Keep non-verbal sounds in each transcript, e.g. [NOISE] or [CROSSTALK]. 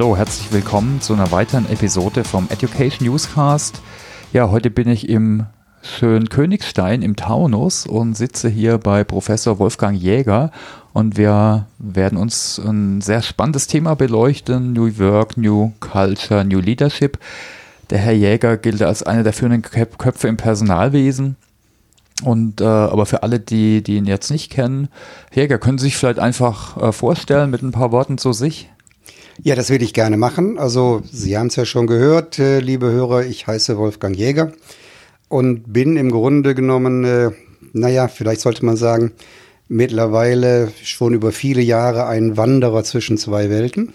hallo, herzlich willkommen zu einer weiteren Episode vom Education Newscast. Ja, heute bin ich im schönen Königstein im Taunus und sitze hier bei Professor Wolfgang Jäger und wir werden uns ein sehr spannendes Thema beleuchten, New Work, New Culture, New Leadership. Der Herr Jäger gilt als einer der führenden Köpfe im Personalwesen. Und äh, aber für alle, die, die ihn jetzt nicht kennen, Jäger, können Sie sich vielleicht einfach äh, vorstellen mit ein paar Worten zu sich? Ja, das würde ich gerne machen. Also Sie haben es ja schon gehört, äh, liebe Hörer, ich heiße Wolfgang Jäger und bin im Grunde genommen, äh, naja, vielleicht sollte man sagen, mittlerweile schon über viele Jahre ein Wanderer zwischen zwei Welten.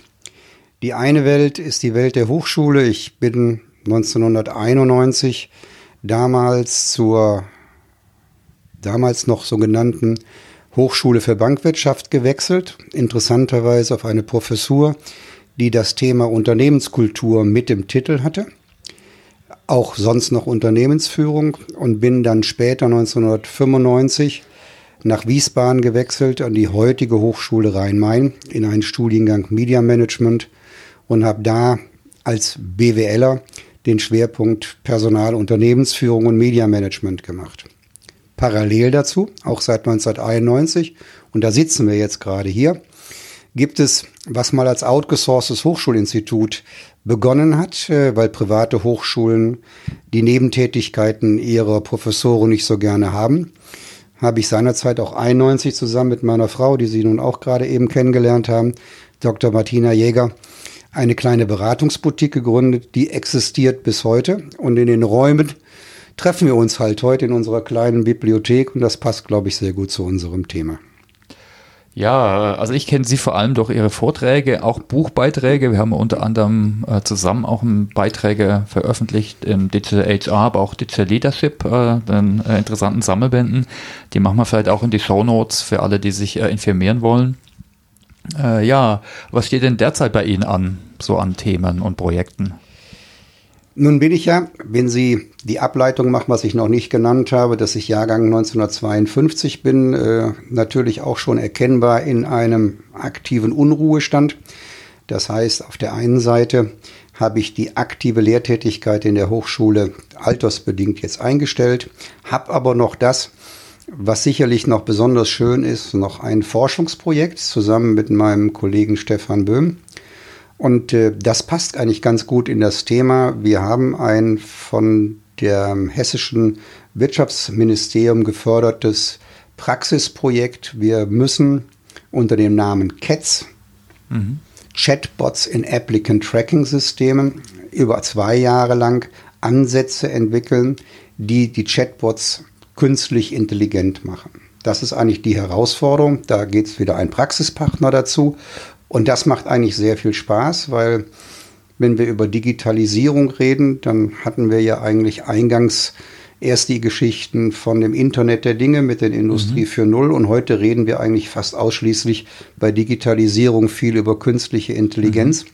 Die eine Welt ist die Welt der Hochschule. Ich bin 1991 damals zur damals noch sogenannten Hochschule für Bankwirtschaft gewechselt, interessanterweise auf eine Professur, die das Thema Unternehmenskultur mit dem Titel hatte auch sonst noch Unternehmensführung und bin dann später 1995 nach Wiesbaden gewechselt an die heutige Hochschule Rhein-Main in einen Studiengang Media Management und habe da als BWLer den Schwerpunkt Personal, Unternehmensführung und Media Management gemacht. Parallel dazu, auch seit 1991, und da sitzen wir jetzt gerade hier, gibt es, was mal als outgesourcedes Hochschulinstitut begonnen hat, äh, weil private Hochschulen die Nebentätigkeiten ihrer Professoren nicht so gerne haben, habe ich seinerzeit auch 91 zusammen mit meiner Frau, die Sie nun auch gerade eben kennengelernt haben, Dr. Martina Jäger, eine kleine Beratungsboutique gegründet, die existiert bis heute. Und in den Räumen treffen wir uns halt heute in unserer kleinen Bibliothek und das passt, glaube ich, sehr gut zu unserem Thema. Ja, also ich kenne sie vor allem durch ihre Vorträge, auch Buchbeiträge. Wir haben unter anderem äh, zusammen auch Beiträge veröffentlicht im Digital HR, aber auch Digital Leadership, äh, den äh, interessanten Sammelbänden. Die machen wir vielleicht auch in die Show Notes für alle, die sich äh, informieren wollen. Äh, ja, was steht denn derzeit bei Ihnen an, so an Themen und Projekten? Nun bin ich ja, wenn Sie die Ableitung machen, was ich noch nicht genannt habe, dass ich Jahrgang 1952 bin, äh, natürlich auch schon erkennbar in einem aktiven Unruhestand. Das heißt, auf der einen Seite habe ich die aktive Lehrtätigkeit in der Hochschule altersbedingt jetzt eingestellt, habe aber noch das, was sicherlich noch besonders schön ist, noch ein Forschungsprojekt zusammen mit meinem Kollegen Stefan Böhm und äh, das passt eigentlich ganz gut in das Thema. Wir haben ein von dem hessischen Wirtschaftsministerium gefördertes Praxisprojekt. Wir müssen unter dem Namen CATS, mhm. Chatbots in Applicant Tracking Systemen, über zwei Jahre lang Ansätze entwickeln, die die Chatbots künstlich intelligent machen. Das ist eigentlich die Herausforderung. Da geht es wieder ein Praxispartner dazu. Und das macht eigentlich sehr viel Spaß, weil wenn wir über Digitalisierung reden, dann hatten wir ja eigentlich eingangs erst die Geschichten von dem Internet der Dinge mit der Industrie mhm. für Null und heute reden wir eigentlich fast ausschließlich bei Digitalisierung viel über künstliche Intelligenz. Mhm.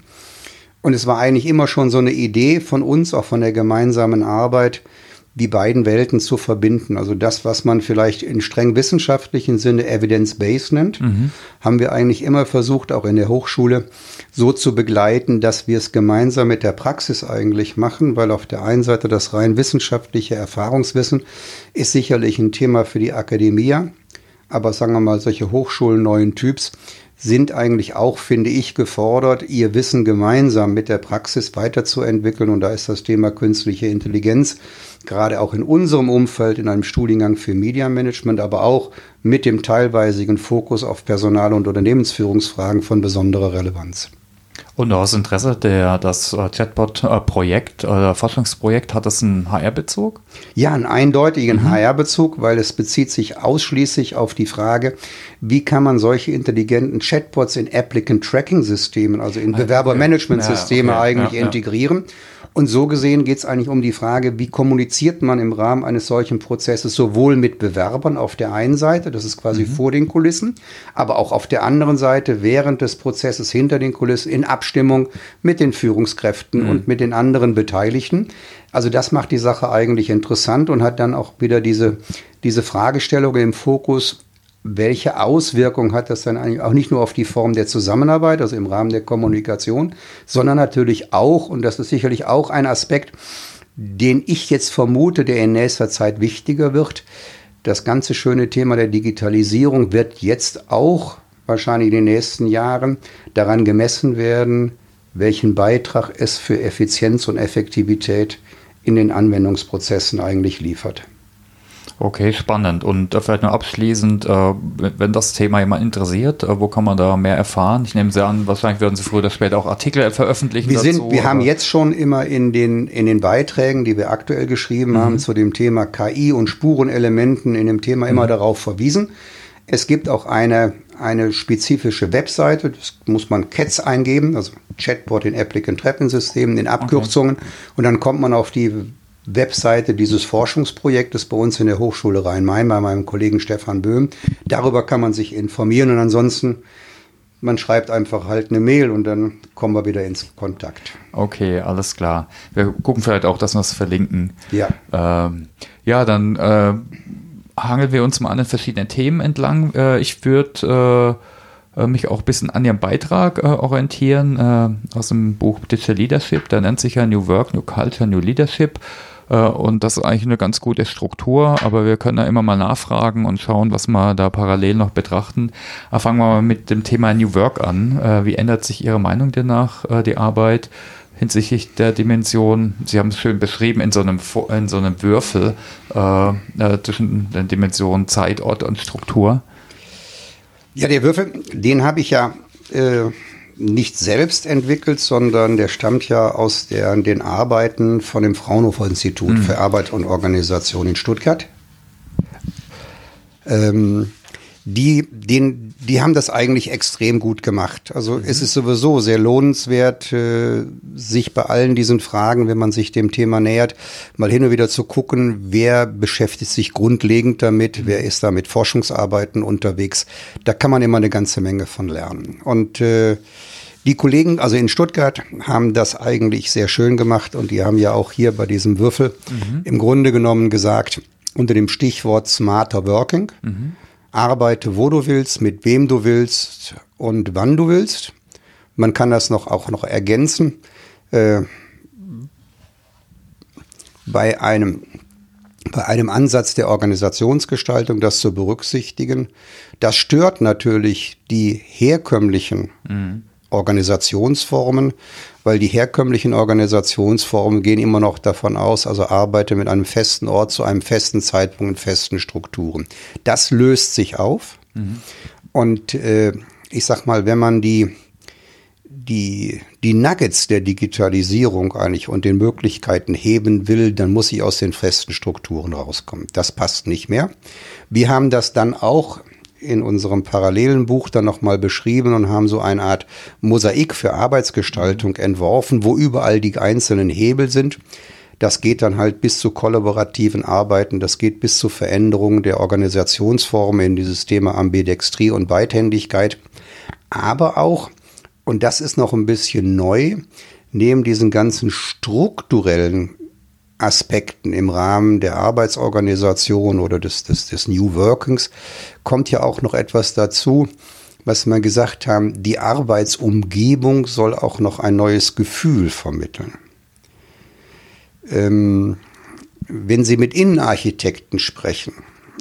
Und es war eigentlich immer schon so eine Idee von uns, auch von der gemeinsamen Arbeit, die beiden Welten zu verbinden. Also das, was man vielleicht in streng wissenschaftlichen Sinne Evidence-Based nennt, mhm. haben wir eigentlich immer versucht, auch in der Hochschule so zu begleiten, dass wir es gemeinsam mit der Praxis eigentlich machen, weil auf der einen Seite das rein wissenschaftliche Erfahrungswissen ist sicherlich ein Thema für die Akademie, aber sagen wir mal, solche Hochschulen neuen Typs sind eigentlich auch, finde ich, gefordert, ihr Wissen gemeinsam mit der Praxis weiterzuentwickeln. Und da ist das Thema künstliche Intelligenz gerade auch in unserem Umfeld in einem Studiengang für Media Management, aber auch mit dem teilweisigen Fokus auf Personal- und Unternehmensführungsfragen von besonderer Relevanz. Und aus Interesse, der, das äh, Chatbot-Projekt oder Forschungsprojekt, hat das einen HR-Bezug? Ja, einen eindeutigen mhm. HR-Bezug, weil es bezieht sich ausschließlich auf die Frage, wie kann man solche intelligenten Chatbots in Applicant Tracking Systemen, also in ah, Bewerbermanagement-Systeme ja, okay. eigentlich ja, integrieren. Ja. Und so gesehen geht es eigentlich um die Frage, wie kommuniziert man im Rahmen eines solchen Prozesses sowohl mit Bewerbern auf der einen Seite, das ist quasi mhm. vor den Kulissen, aber auch auf der anderen Seite während des Prozesses hinter den Kulissen in Abstimmung mit den Führungskräften mhm. und mit den anderen Beteiligten. Also das macht die Sache eigentlich interessant und hat dann auch wieder diese, diese Fragestellung im Fokus, welche Auswirkung hat das dann eigentlich auch nicht nur auf die Form der Zusammenarbeit, also im Rahmen der Kommunikation, sondern natürlich auch, und das ist sicherlich auch ein Aspekt, den ich jetzt vermute, der in nächster Zeit wichtiger wird. Das ganze schöne Thema der Digitalisierung wird jetzt auch wahrscheinlich in den nächsten Jahren daran gemessen werden, welchen Beitrag es für Effizienz und Effektivität in den Anwendungsprozessen eigentlich liefert. Okay, spannend. Und äh, vielleicht nur abschließend, äh, wenn das Thema jemand interessiert, äh, wo kann man da mehr erfahren? Ich nehme Sie an, wahrscheinlich werden Sie früher oder später auch Artikel veröffentlichen. Wir, sind, dazu, wir haben jetzt schon immer in den, in den Beiträgen, die wir aktuell geschrieben mhm. haben, zu dem Thema KI und Spurenelementen in dem Thema immer mhm. darauf verwiesen. Es gibt auch eine, eine spezifische Webseite, das muss man CATS eingeben, also Chatbot in Applicant Tracking Systemen, in Abkürzungen. Okay. Und dann kommt man auf die Webseite dieses Forschungsprojektes bei uns in der Hochschule Rhein-Main bei meinem Kollegen Stefan Böhm. Darüber kann man sich informieren und ansonsten man schreibt einfach halt eine Mail und dann kommen wir wieder ins Kontakt. Okay, alles klar. Wir gucken vielleicht auch, dass wir es verlinken. Ja. Ähm, ja, dann äh, hangeln wir uns mal an den verschiedenen Themen entlang. Äh, ich würde äh, mich auch ein bisschen an Ihrem Beitrag äh, orientieren äh, aus dem Buch Digital Leadership. Der nennt sich ja New Work, New Culture, New Leadership. Äh, und das ist eigentlich eine ganz gute Struktur, aber wir können da immer mal nachfragen und schauen, was wir da parallel noch betrachten. Aber fangen wir mal mit dem Thema New Work an. Äh, wie ändert sich Ihre Meinung danach, äh, die Arbeit? Hinsichtlich der Dimension, Sie haben es schön beschrieben, in so einem, in so einem Würfel äh, zwischen den Dimensionen Zeit, Ort und Struktur. Ja, der Würfel, den habe ich ja äh, nicht selbst entwickelt, sondern der stammt ja aus der, den Arbeiten von dem Fraunhofer Institut mhm. für Arbeit und Organisation in Stuttgart. Ähm, die, den, die haben das eigentlich extrem gut gemacht. Also mhm. es ist sowieso sehr lohnenswert, äh, sich bei allen diesen Fragen, wenn man sich dem Thema nähert, mal hin und wieder zu gucken, wer beschäftigt sich grundlegend damit, mhm. wer ist da mit Forschungsarbeiten unterwegs. Da kann man immer eine ganze Menge von lernen. Und äh, die Kollegen, also in Stuttgart, haben das eigentlich sehr schön gemacht und die haben ja auch hier bei diesem Würfel mhm. im Grunde genommen gesagt, unter dem Stichwort Smarter Working, mhm. Arbeite wo du willst, mit wem du willst und wann du willst. Man kann das noch auch noch ergänzen. Äh, bei einem bei einem Ansatz der Organisationsgestaltung das zu berücksichtigen. Das stört natürlich die herkömmlichen mhm. Organisationsformen, weil die herkömmlichen Organisationsformen gehen immer noch davon aus, also arbeite mit einem festen Ort zu einem festen Zeitpunkt in festen Strukturen. Das löst sich auf. Mhm. Und äh, ich sag mal, wenn man die, die, die Nuggets der Digitalisierung eigentlich und den Möglichkeiten heben will, dann muss ich aus den festen Strukturen rauskommen. Das passt nicht mehr. Wir haben das dann auch in unserem parallelen Buch dann nochmal beschrieben und haben so eine Art Mosaik für Arbeitsgestaltung entworfen, wo überall die einzelnen Hebel sind. Das geht dann halt bis zu kollaborativen Arbeiten, das geht bis zu Veränderungen der Organisationsformen in dieses Thema Ambidextrie und Beidhändigkeit. Aber auch, und das ist noch ein bisschen neu, neben diesen ganzen strukturellen Aspekten im Rahmen der Arbeitsorganisation oder des, des, des New Workings kommt ja auch noch etwas dazu, was wir gesagt haben, die Arbeitsumgebung soll auch noch ein neues Gefühl vermitteln. Ähm, wenn Sie mit Innenarchitekten sprechen,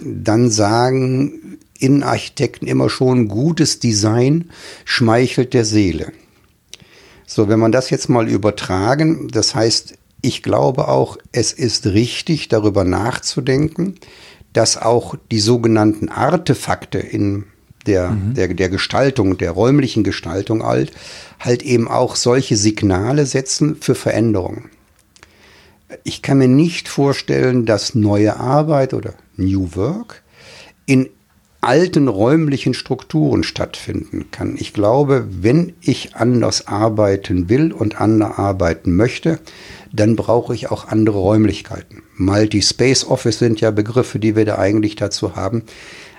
dann sagen Innenarchitekten immer schon, gutes Design schmeichelt der Seele. So, wenn man das jetzt mal übertragen, das heißt, ich glaube auch, es ist richtig, darüber nachzudenken, dass auch die sogenannten Artefakte in der, mhm. der, der Gestaltung, der räumlichen Gestaltung alt, halt eben auch solche Signale setzen für Veränderungen. Ich kann mir nicht vorstellen, dass neue Arbeit oder New Work in alten räumlichen Strukturen stattfinden kann. Ich glaube, wenn ich anders arbeiten will und anders arbeiten möchte, dann brauche ich auch andere Räumlichkeiten. Multi-Space Office sind ja Begriffe, die wir da eigentlich dazu haben.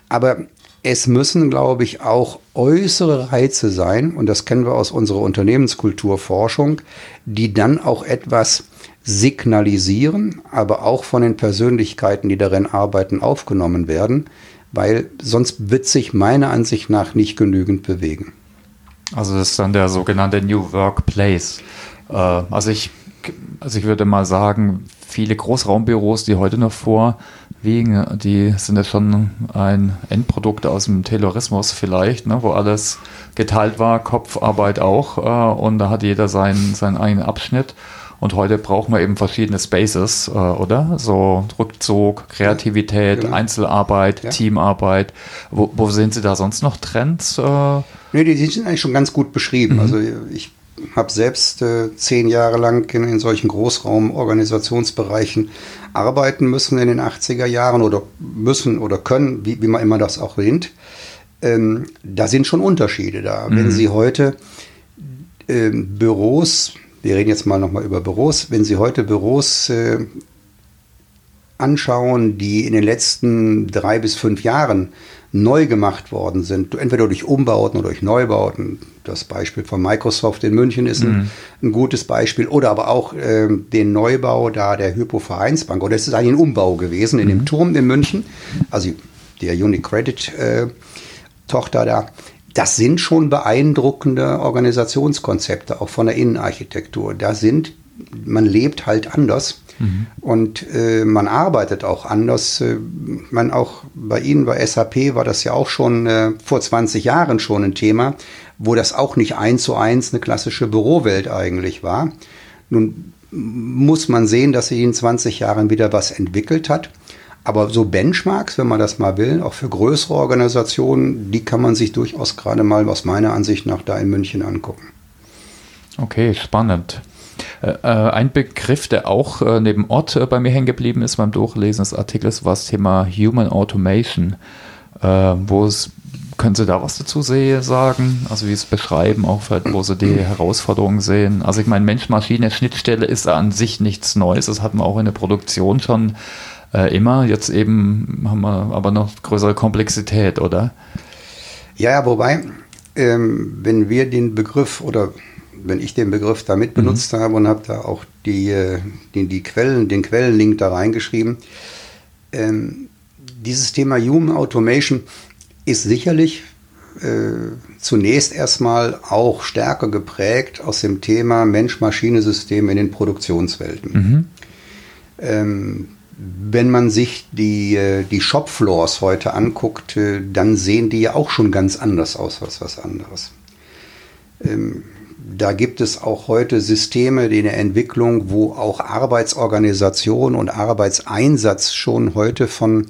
Aber es müssen, glaube ich, auch äußere Reize sein, und das kennen wir aus unserer Unternehmenskulturforschung, die dann auch etwas signalisieren, aber auch von den Persönlichkeiten, die darin arbeiten, aufgenommen werden, weil sonst wird sich meiner Ansicht nach nicht genügend bewegen. Also das ist dann der sogenannte New Workplace. Äh, also ich, also ich würde mal sagen, viele Großraumbüros, die heute noch vorwiegen, die sind ja schon ein Endprodukt aus dem Taylorismus vielleicht, ne, wo alles geteilt war, Kopfarbeit auch, äh, und da hat jeder seinen, seinen eigenen Abschnitt. Und heute brauchen wir eben verschiedene Spaces, äh, oder? So Rückzug, Kreativität, ja, genau. Einzelarbeit, ja. Teamarbeit. Wo, wo sehen Sie da sonst noch Trends? Äh? Nee, die sind eigentlich schon ganz gut beschrieben. Mhm. Also ich habe selbst äh, zehn Jahre lang in, in solchen Großraumorganisationsbereichen arbeiten müssen in den 80er Jahren oder müssen oder können, wie, wie man immer das auch nennt. Ähm, da sind schon Unterschiede da. Mhm. Wenn Sie heute ähm, Büros wir reden jetzt mal nochmal über Büros. Wenn Sie heute Büros äh, anschauen, die in den letzten drei bis fünf Jahren neu gemacht worden sind, entweder durch Umbauten oder durch Neubauten. Das Beispiel von Microsoft in München ist ein, mhm. ein gutes Beispiel. Oder aber auch äh, den Neubau da der Hypo-Vereinsbank. Oder es ist eigentlich ein Umbau gewesen in mhm. dem Turm in München. Also der Unicredit äh, da das sind schon beeindruckende Organisationskonzepte, auch von der Innenarchitektur. Da sind, man lebt halt anders mhm. und äh, man arbeitet auch anders. Äh, man auch bei Ihnen bei SAP war das ja auch schon äh, vor 20 Jahren schon ein Thema, wo das auch nicht eins zu eins eine klassische Bürowelt eigentlich war. Nun muss man sehen, dass sich in 20 Jahren wieder was entwickelt hat. Aber so Benchmarks, wenn man das mal will, auch für größere Organisationen, die kann man sich durchaus gerade mal aus meiner Ansicht nach da in München angucken. Okay, spannend. Äh, ein Begriff, der auch äh, neben Ort äh, bei mir hängen geblieben ist beim Durchlesen des Artikels, war das Thema Human Automation. Wo es, können Sie da was dazu sagen? Also wie Sie es beschreiben, auch wo Sie die [CLEARS THROAT] Herausforderungen sehen? Also ich meine, Mensch-Maschine-Schnittstelle ist an sich nichts Neues. Das hatten wir auch in der Produktion schon immer. Jetzt eben haben wir aber noch größere Komplexität, oder? Ja, ja wobei, ähm, wenn wir den Begriff oder wenn ich den Begriff damit mhm. benutzt mhm. habe und habe da auch die, äh, die, die Quellen, den Quellenlink da reingeschrieben, ähm, dieses Thema Human Automation ist sicherlich äh, zunächst erstmal auch stärker geprägt aus dem Thema Mensch-Maschine-System in den Produktionswelten. Mhm. Ähm, wenn man sich die, äh, die Shopfloors heute anguckt, äh, dann sehen die ja auch schon ganz anders aus als was anderes. Ähm, da gibt es auch heute Systeme in der Entwicklung, wo auch Arbeitsorganisation und Arbeitseinsatz schon heute von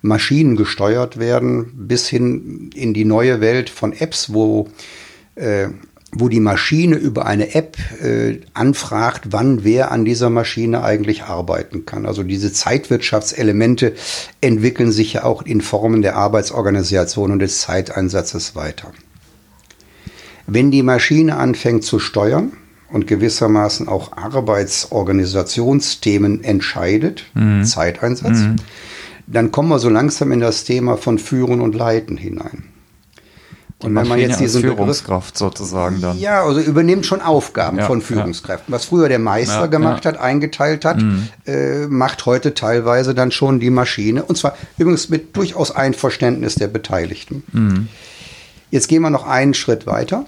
Maschinen gesteuert werden, bis hin in die neue Welt von Apps, wo äh, wo die Maschine über eine App äh, anfragt, wann wer an dieser Maschine eigentlich arbeiten kann. Also diese Zeitwirtschaftselemente entwickeln sich ja auch in Formen der Arbeitsorganisation und des Zeiteinsatzes weiter. Wenn die Maschine anfängt zu steuern und gewissermaßen auch Arbeitsorganisationsthemen entscheidet, mhm. Zeiteinsatz, mhm. dann kommen wir so langsam in das Thema von Führen und Leiten hinein. Und wenn man jetzt diesen Führungskraft Begriff, sozusagen dann. Ja, also übernimmt schon Aufgaben ja, von Führungskräften. Ja. Was früher der Meister ja, gemacht hat, eingeteilt hat, mhm. äh, macht heute teilweise dann schon die Maschine. Und zwar übrigens mit durchaus Einverständnis der Beteiligten. Mhm. Jetzt gehen wir noch einen Schritt weiter.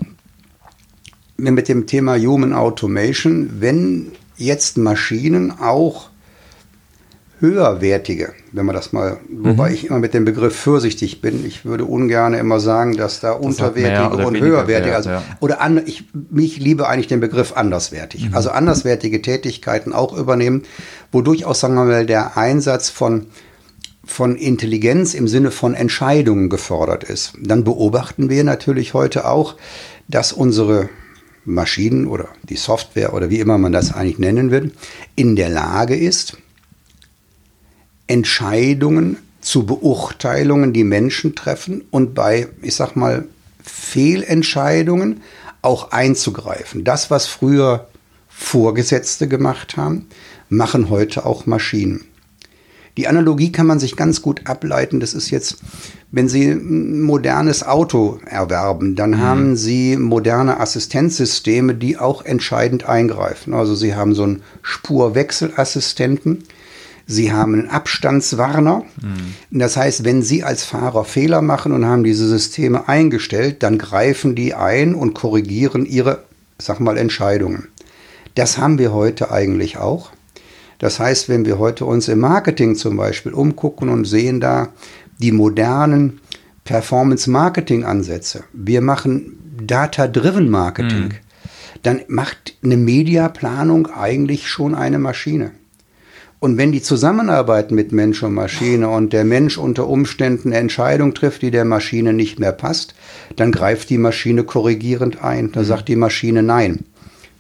Mit dem Thema Human Automation, wenn jetzt Maschinen auch höherwertige, wenn man das mal, mhm. wobei ich immer mit dem Begriff vorsichtig bin. Ich würde ungern immer sagen, dass da das unterwertige und höherwertige, Wert, also, ja. oder an, ich, mich liebe eigentlich den Begriff anderswertig. Mhm. Also anderswertige Tätigkeiten auch übernehmen, wo durchaus, sagen wir mal, der Einsatz von von Intelligenz im Sinne von Entscheidungen gefordert ist. Dann beobachten wir natürlich heute auch, dass unsere Maschinen oder die Software oder wie immer man das eigentlich nennen will, in der Lage ist, Entscheidungen zu Beurteilungen, die Menschen treffen und bei, ich sag mal, Fehlentscheidungen auch einzugreifen. Das, was früher Vorgesetzte gemacht haben, machen heute auch Maschinen. Die Analogie kann man sich ganz gut ableiten. Das ist jetzt, wenn Sie ein modernes Auto erwerben, dann mhm. haben Sie moderne Assistenzsysteme, die auch entscheidend eingreifen. Also Sie haben so einen Spurwechselassistenten, Sie haben einen Abstandswarner. Mhm. Das heißt, wenn Sie als Fahrer Fehler machen und haben diese Systeme eingestellt, dann greifen die ein und korrigieren Ihre, sag mal, Entscheidungen. Das haben wir heute eigentlich auch. Das heißt, wenn wir heute uns im Marketing zum Beispiel umgucken und sehen da die modernen Performance-Marketing-Ansätze, wir machen Data-Driven Marketing, mhm. dann macht eine Mediaplanung eigentlich schon eine Maschine. Und wenn die zusammenarbeiten mit Mensch und Maschine und der Mensch unter Umständen eine Entscheidung trifft, die der Maschine nicht mehr passt, dann greift die Maschine korrigierend ein. Da mhm. sagt die Maschine Nein.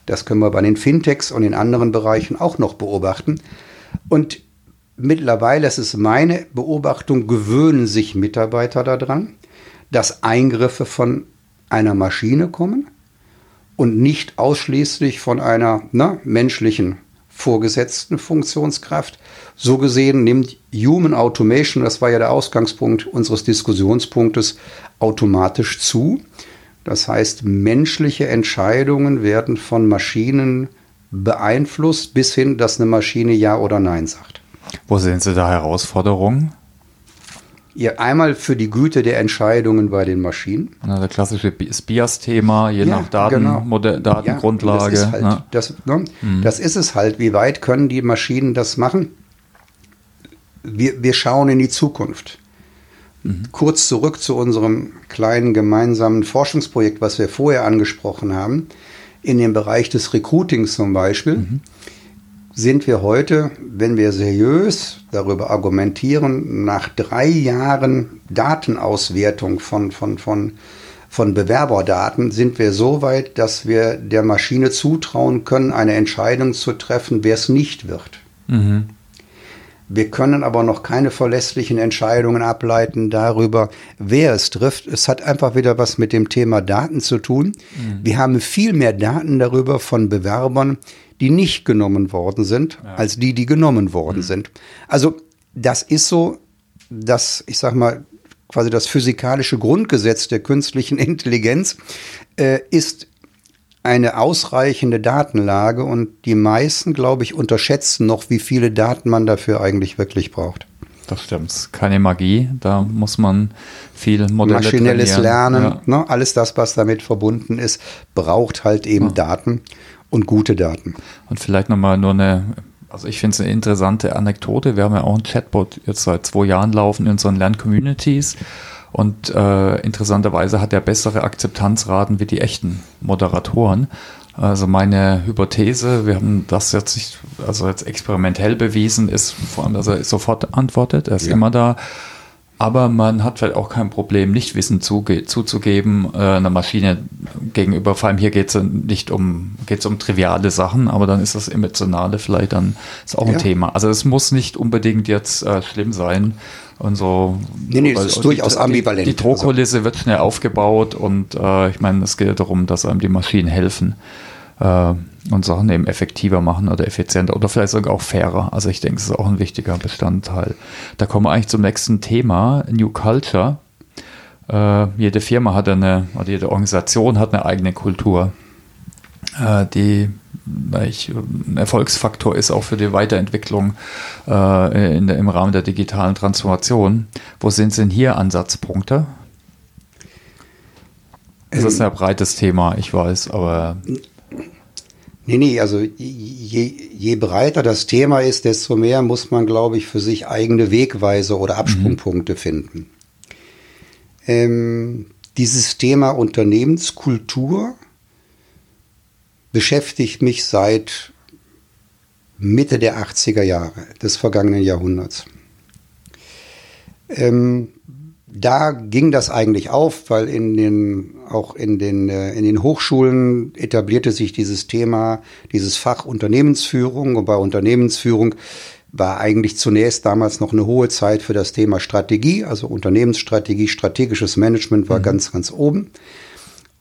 Das können wir bei den Fintechs und in anderen Bereichen auch noch beobachten. Und mittlerweile, das ist meine Beobachtung, gewöhnen sich Mitarbeiter daran, dass Eingriffe von einer Maschine kommen und nicht ausschließlich von einer na, menschlichen vorgesetzten Funktionskraft. So gesehen nimmt Human Automation, das war ja der Ausgangspunkt unseres Diskussionspunktes, automatisch zu. Das heißt, menschliche Entscheidungen werden von Maschinen beeinflusst, bis hin, dass eine Maschine Ja oder Nein sagt. Wo sehen Sie da Herausforderungen? Ja, einmal für die Güte der Entscheidungen bei den Maschinen. Na, der klassische BIAS-Thema, je ja, nach Daten, genau. Datengrundlage. Ja, das, ist halt, ne? das, ne? Mhm. das ist es halt. Wie weit können die Maschinen das machen? Wir, wir schauen in die Zukunft. Kurz zurück zu unserem kleinen gemeinsamen Forschungsprojekt, was wir vorher angesprochen haben, in dem Bereich des Recruitings zum Beispiel. Mhm sind wir heute, wenn wir seriös darüber argumentieren, nach drei Jahren Datenauswertung von, von, von, von Bewerberdaten, sind wir so weit, dass wir der Maschine zutrauen können, eine Entscheidung zu treffen, wer es nicht wird. Mhm. Wir können aber noch keine verlässlichen Entscheidungen ableiten darüber, wer es trifft. Es hat einfach wieder was mit dem Thema Daten zu tun. Mhm. Wir haben viel mehr Daten darüber von Bewerbern, die nicht genommen worden sind, ja. als die, die genommen worden mhm. sind. Also das ist so, dass, ich sag mal, quasi das physikalische Grundgesetz der künstlichen Intelligenz äh, ist eine ausreichende Datenlage und die meisten, glaube ich, unterschätzen noch, wie viele Daten man dafür eigentlich wirklich braucht. Das stimmt. Keine Magie. Da muss man viel Modelle Maschinelles trainieren. Lernen, ja. ne, alles das, was damit verbunden ist, braucht halt eben ja. Daten und gute Daten. Und vielleicht nochmal nur eine, also ich finde es eine interessante Anekdote. Wir haben ja auch ein Chatbot jetzt seit zwei Jahren laufen in unseren Lerncommunities. Und äh, interessanterweise hat er bessere Akzeptanzraten wie die echten Moderatoren. Also meine Hypothese, wir haben das jetzt nicht, also jetzt experimentell bewiesen, ist vor allem, dass er sofort antwortet, er ist ja. immer da. Aber man hat vielleicht auch kein Problem, nicht Wissen zuzugeben äh, einer Maschine gegenüber. Vor allem hier geht es nicht um, geht's um triviale Sachen, aber dann ist das Emotionale vielleicht dann ist auch ja. ein Thema. Also es muss nicht unbedingt jetzt äh, schlimm sein. Und so, nee, nee, das ist durchaus ambivalent. Die, die Druckkulisse also. wird schnell aufgebaut und äh, ich meine, es geht darum, dass einem die Maschinen helfen äh, und Sachen eben effektiver machen oder effizienter oder vielleicht sogar auch fairer. Also ich denke, es ist auch ein wichtiger Bestandteil. Da kommen wir eigentlich zum nächsten Thema, New Culture. Äh, jede Firma hat eine, oder jede Organisation hat eine eigene Kultur, äh, die ich, ein Erfolgsfaktor ist auch für die Weiterentwicklung äh, in im Rahmen der digitalen Transformation. Wo sind denn hier Ansatzpunkte? Das ist ein breites Thema, ich weiß, aber Nee, nee, also je, je breiter das Thema ist, desto mehr muss man, glaube ich, für sich eigene Wegweise oder Absprungpunkte mhm. finden. Ähm, dieses Thema Unternehmenskultur beschäftigt mich seit Mitte der 80er Jahre des vergangenen Jahrhunderts. Ähm, da ging das eigentlich auf, weil in den, auch in den, äh, in den Hochschulen etablierte sich dieses Thema, dieses Fach Unternehmensführung. Und bei Unternehmensführung war eigentlich zunächst damals noch eine hohe Zeit für das Thema Strategie, also Unternehmensstrategie, strategisches Management war mhm. ganz, ganz oben.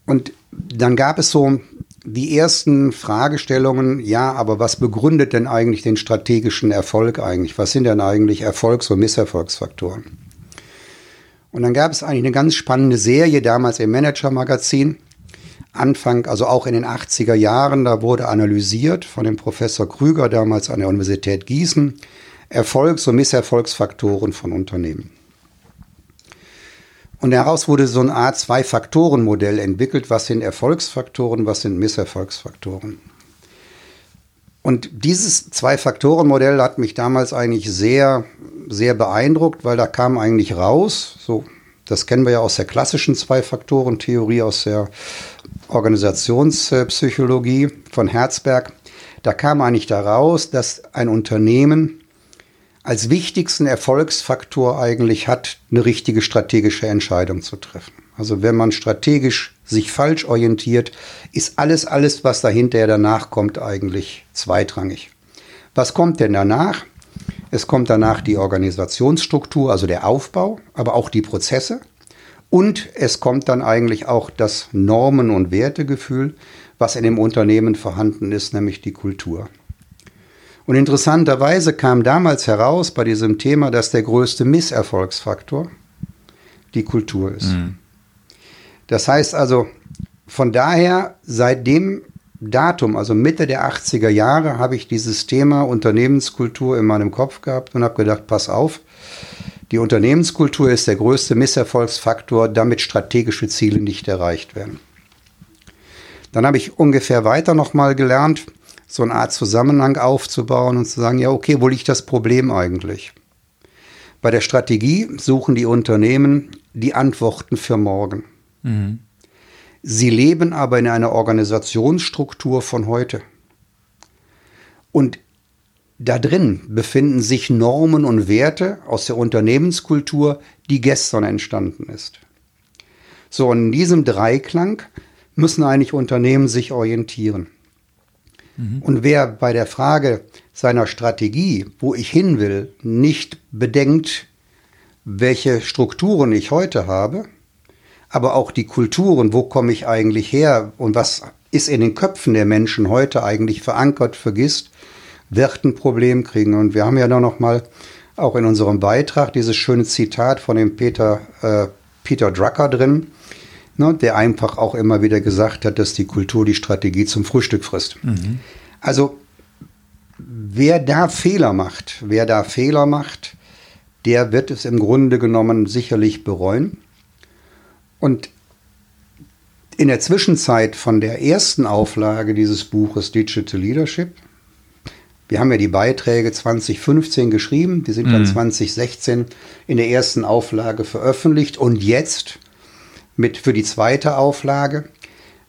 Und dann gab es so die ersten Fragestellungen, ja, aber was begründet denn eigentlich den strategischen Erfolg eigentlich? Was sind denn eigentlich Erfolgs- und Misserfolgsfaktoren? Und dann gab es eigentlich eine ganz spannende Serie damals im Manager-Magazin. Anfang, also auch in den 80er Jahren, da wurde analysiert von dem Professor Krüger damals an der Universität Gießen, Erfolgs- und Misserfolgsfaktoren von Unternehmen. Und daraus wurde so eine Art Zwei-Faktoren-Modell entwickelt. Was sind Erfolgsfaktoren, was sind Misserfolgsfaktoren? Und dieses Zwei-Faktoren-Modell hat mich damals eigentlich sehr, sehr beeindruckt, weil da kam eigentlich raus, so, das kennen wir ja aus der klassischen Zwei-Faktoren-Theorie, aus der Organisationspsychologie von Herzberg. Da kam eigentlich daraus, dass ein Unternehmen als wichtigsten Erfolgsfaktor eigentlich hat, eine richtige strategische Entscheidung zu treffen. Also wenn man strategisch sich falsch orientiert, ist alles, alles, was dahinter danach kommt, eigentlich zweitrangig. Was kommt denn danach? Es kommt danach die Organisationsstruktur, also der Aufbau, aber auch die Prozesse. Und es kommt dann eigentlich auch das Normen- und Wertegefühl, was in dem Unternehmen vorhanden ist, nämlich die Kultur. Und interessanterweise kam damals heraus bei diesem Thema, dass der größte Misserfolgsfaktor die Kultur ist. Mhm. Das heißt also, von daher, seit dem Datum, also Mitte der 80er Jahre, habe ich dieses Thema Unternehmenskultur in meinem Kopf gehabt und habe gedacht, pass auf, die Unternehmenskultur ist der größte Misserfolgsfaktor, damit strategische Ziele nicht erreicht werden. Dann habe ich ungefähr weiter nochmal gelernt, so eine Art Zusammenhang aufzubauen und zu sagen, ja, okay, wo liegt das Problem eigentlich? Bei der Strategie suchen die Unternehmen die Antworten für morgen. Mhm. Sie leben aber in einer Organisationsstruktur von heute. Und da drin befinden sich Normen und Werte aus der Unternehmenskultur, die gestern entstanden ist. So, und in diesem Dreiklang müssen eigentlich Unternehmen sich orientieren. Mhm. Und wer bei der Frage seiner Strategie, wo ich hin will, nicht bedenkt, welche Strukturen ich heute habe, aber auch die Kulturen, wo komme ich eigentlich her und was ist in den Köpfen der Menschen heute eigentlich verankert, vergisst, wird ein Problem kriegen. Und wir haben ja noch mal auch in unserem Beitrag dieses schöne Zitat von dem Peter, äh, Peter Drucker drin, ne, der einfach auch immer wieder gesagt hat, dass die Kultur die Strategie zum Frühstück frisst. Mhm. Also wer da Fehler macht, wer da Fehler macht, der wird es im Grunde genommen sicherlich bereuen. Und in der Zwischenzeit von der ersten Auflage dieses Buches Digital Leadership, wir haben ja die Beiträge 2015 geschrieben, die sind dann 2016 mhm. in der ersten Auflage veröffentlicht und jetzt mit für die zweite Auflage.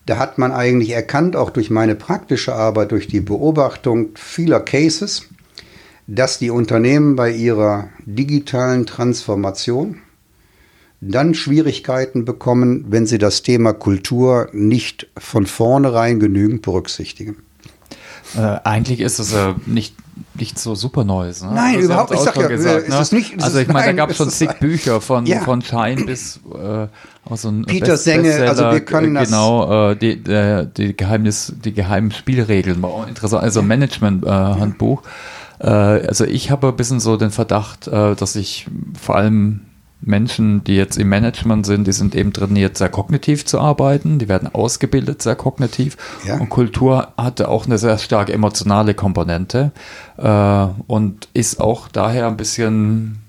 Da hat man eigentlich erkannt, auch durch meine praktische Arbeit, durch die Beobachtung vieler Cases, dass die Unternehmen bei ihrer digitalen Transformation dann Schwierigkeiten bekommen, wenn sie das Thema Kultur nicht von vornherein genügend berücksichtigen. Äh, eigentlich ist es äh, nicht, nicht so super Neues. Ne? Nein, also überhaupt. Ich sag ja, gesagt, ne? nicht, also ich meine, da gab es schon zig Bücher von, ja. von Schein bis äh, auch so ein Peter Senge, also wir können das genau äh, die, äh, die Geheimnis, die geheimen Spielregeln, war interessant, also Management-Handbuch. Äh, also ich habe ein bisschen so den Verdacht, dass ich vor allem Menschen, die jetzt im Management sind, die sind eben trainiert, sehr kognitiv zu arbeiten, die werden ausgebildet, sehr kognitiv. Ja. Und Kultur hatte auch eine sehr starke emotionale Komponente äh, und ist auch daher ein bisschen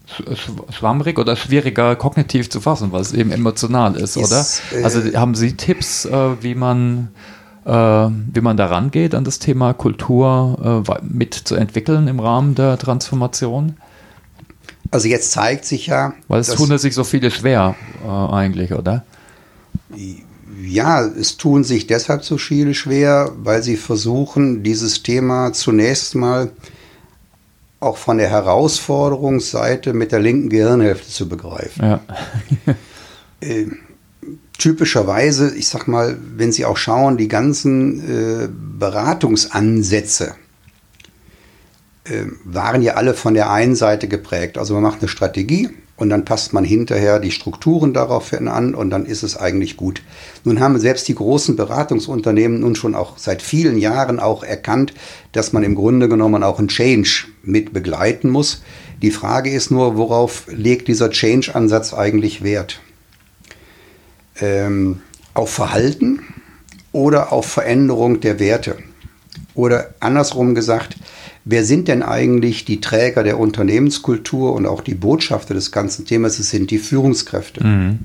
schwammrig oder schwieriger kognitiv zu fassen, weil es eben emotional ist, ist oder? Äh, also haben Sie Tipps, äh, wie man äh, wie man da rangeht an das Thema Kultur äh, mitzuentwickeln im Rahmen der Transformation? Also jetzt zeigt sich ja. Weil es tun sich so viele schwer äh, eigentlich, oder? Ja, es tun sich deshalb so viele schwer, weil sie versuchen, dieses Thema zunächst mal auch von der Herausforderungsseite mit der linken Gehirnhälfte zu begreifen. Ja. [LAUGHS] äh, typischerweise, ich sag mal, wenn Sie auch schauen, die ganzen äh, Beratungsansätze, ähm, waren ja alle von der einen Seite geprägt. Also man macht eine Strategie und dann passt man hinterher die Strukturen daraufhin an und dann ist es eigentlich gut. Nun haben selbst die großen Beratungsunternehmen nun schon auch seit vielen Jahren auch erkannt, dass man im Grunde genommen auch einen Change mit begleiten muss. Die Frage ist nur, worauf legt dieser Change-Ansatz eigentlich Wert? Ähm, auf Verhalten oder auf Veränderung der Werte? Oder andersrum gesagt, wer sind denn eigentlich die Träger der Unternehmenskultur und auch die Botschafter des ganzen Themas? Es sind die Führungskräfte. Mhm.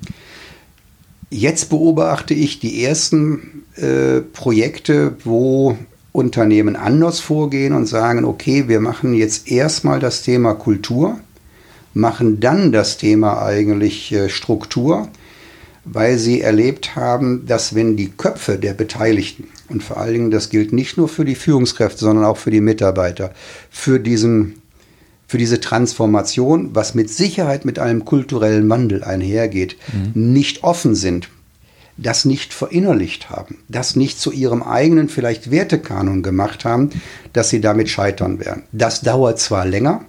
Jetzt beobachte ich die ersten äh, Projekte, wo Unternehmen anders vorgehen und sagen, okay, wir machen jetzt erstmal das Thema Kultur, machen dann das Thema eigentlich äh, Struktur, weil sie erlebt haben, dass wenn die Köpfe der Beteiligten, und vor allen Dingen das gilt nicht nur für die Führungskräfte, sondern auch für die Mitarbeiter, für diesen für diese Transformation, was mit Sicherheit mit einem kulturellen Wandel einhergeht, mhm. nicht offen sind, das nicht verinnerlicht haben, das nicht zu ihrem eigenen vielleicht Wertekanon gemacht haben, dass sie damit scheitern werden. Das dauert zwar länger,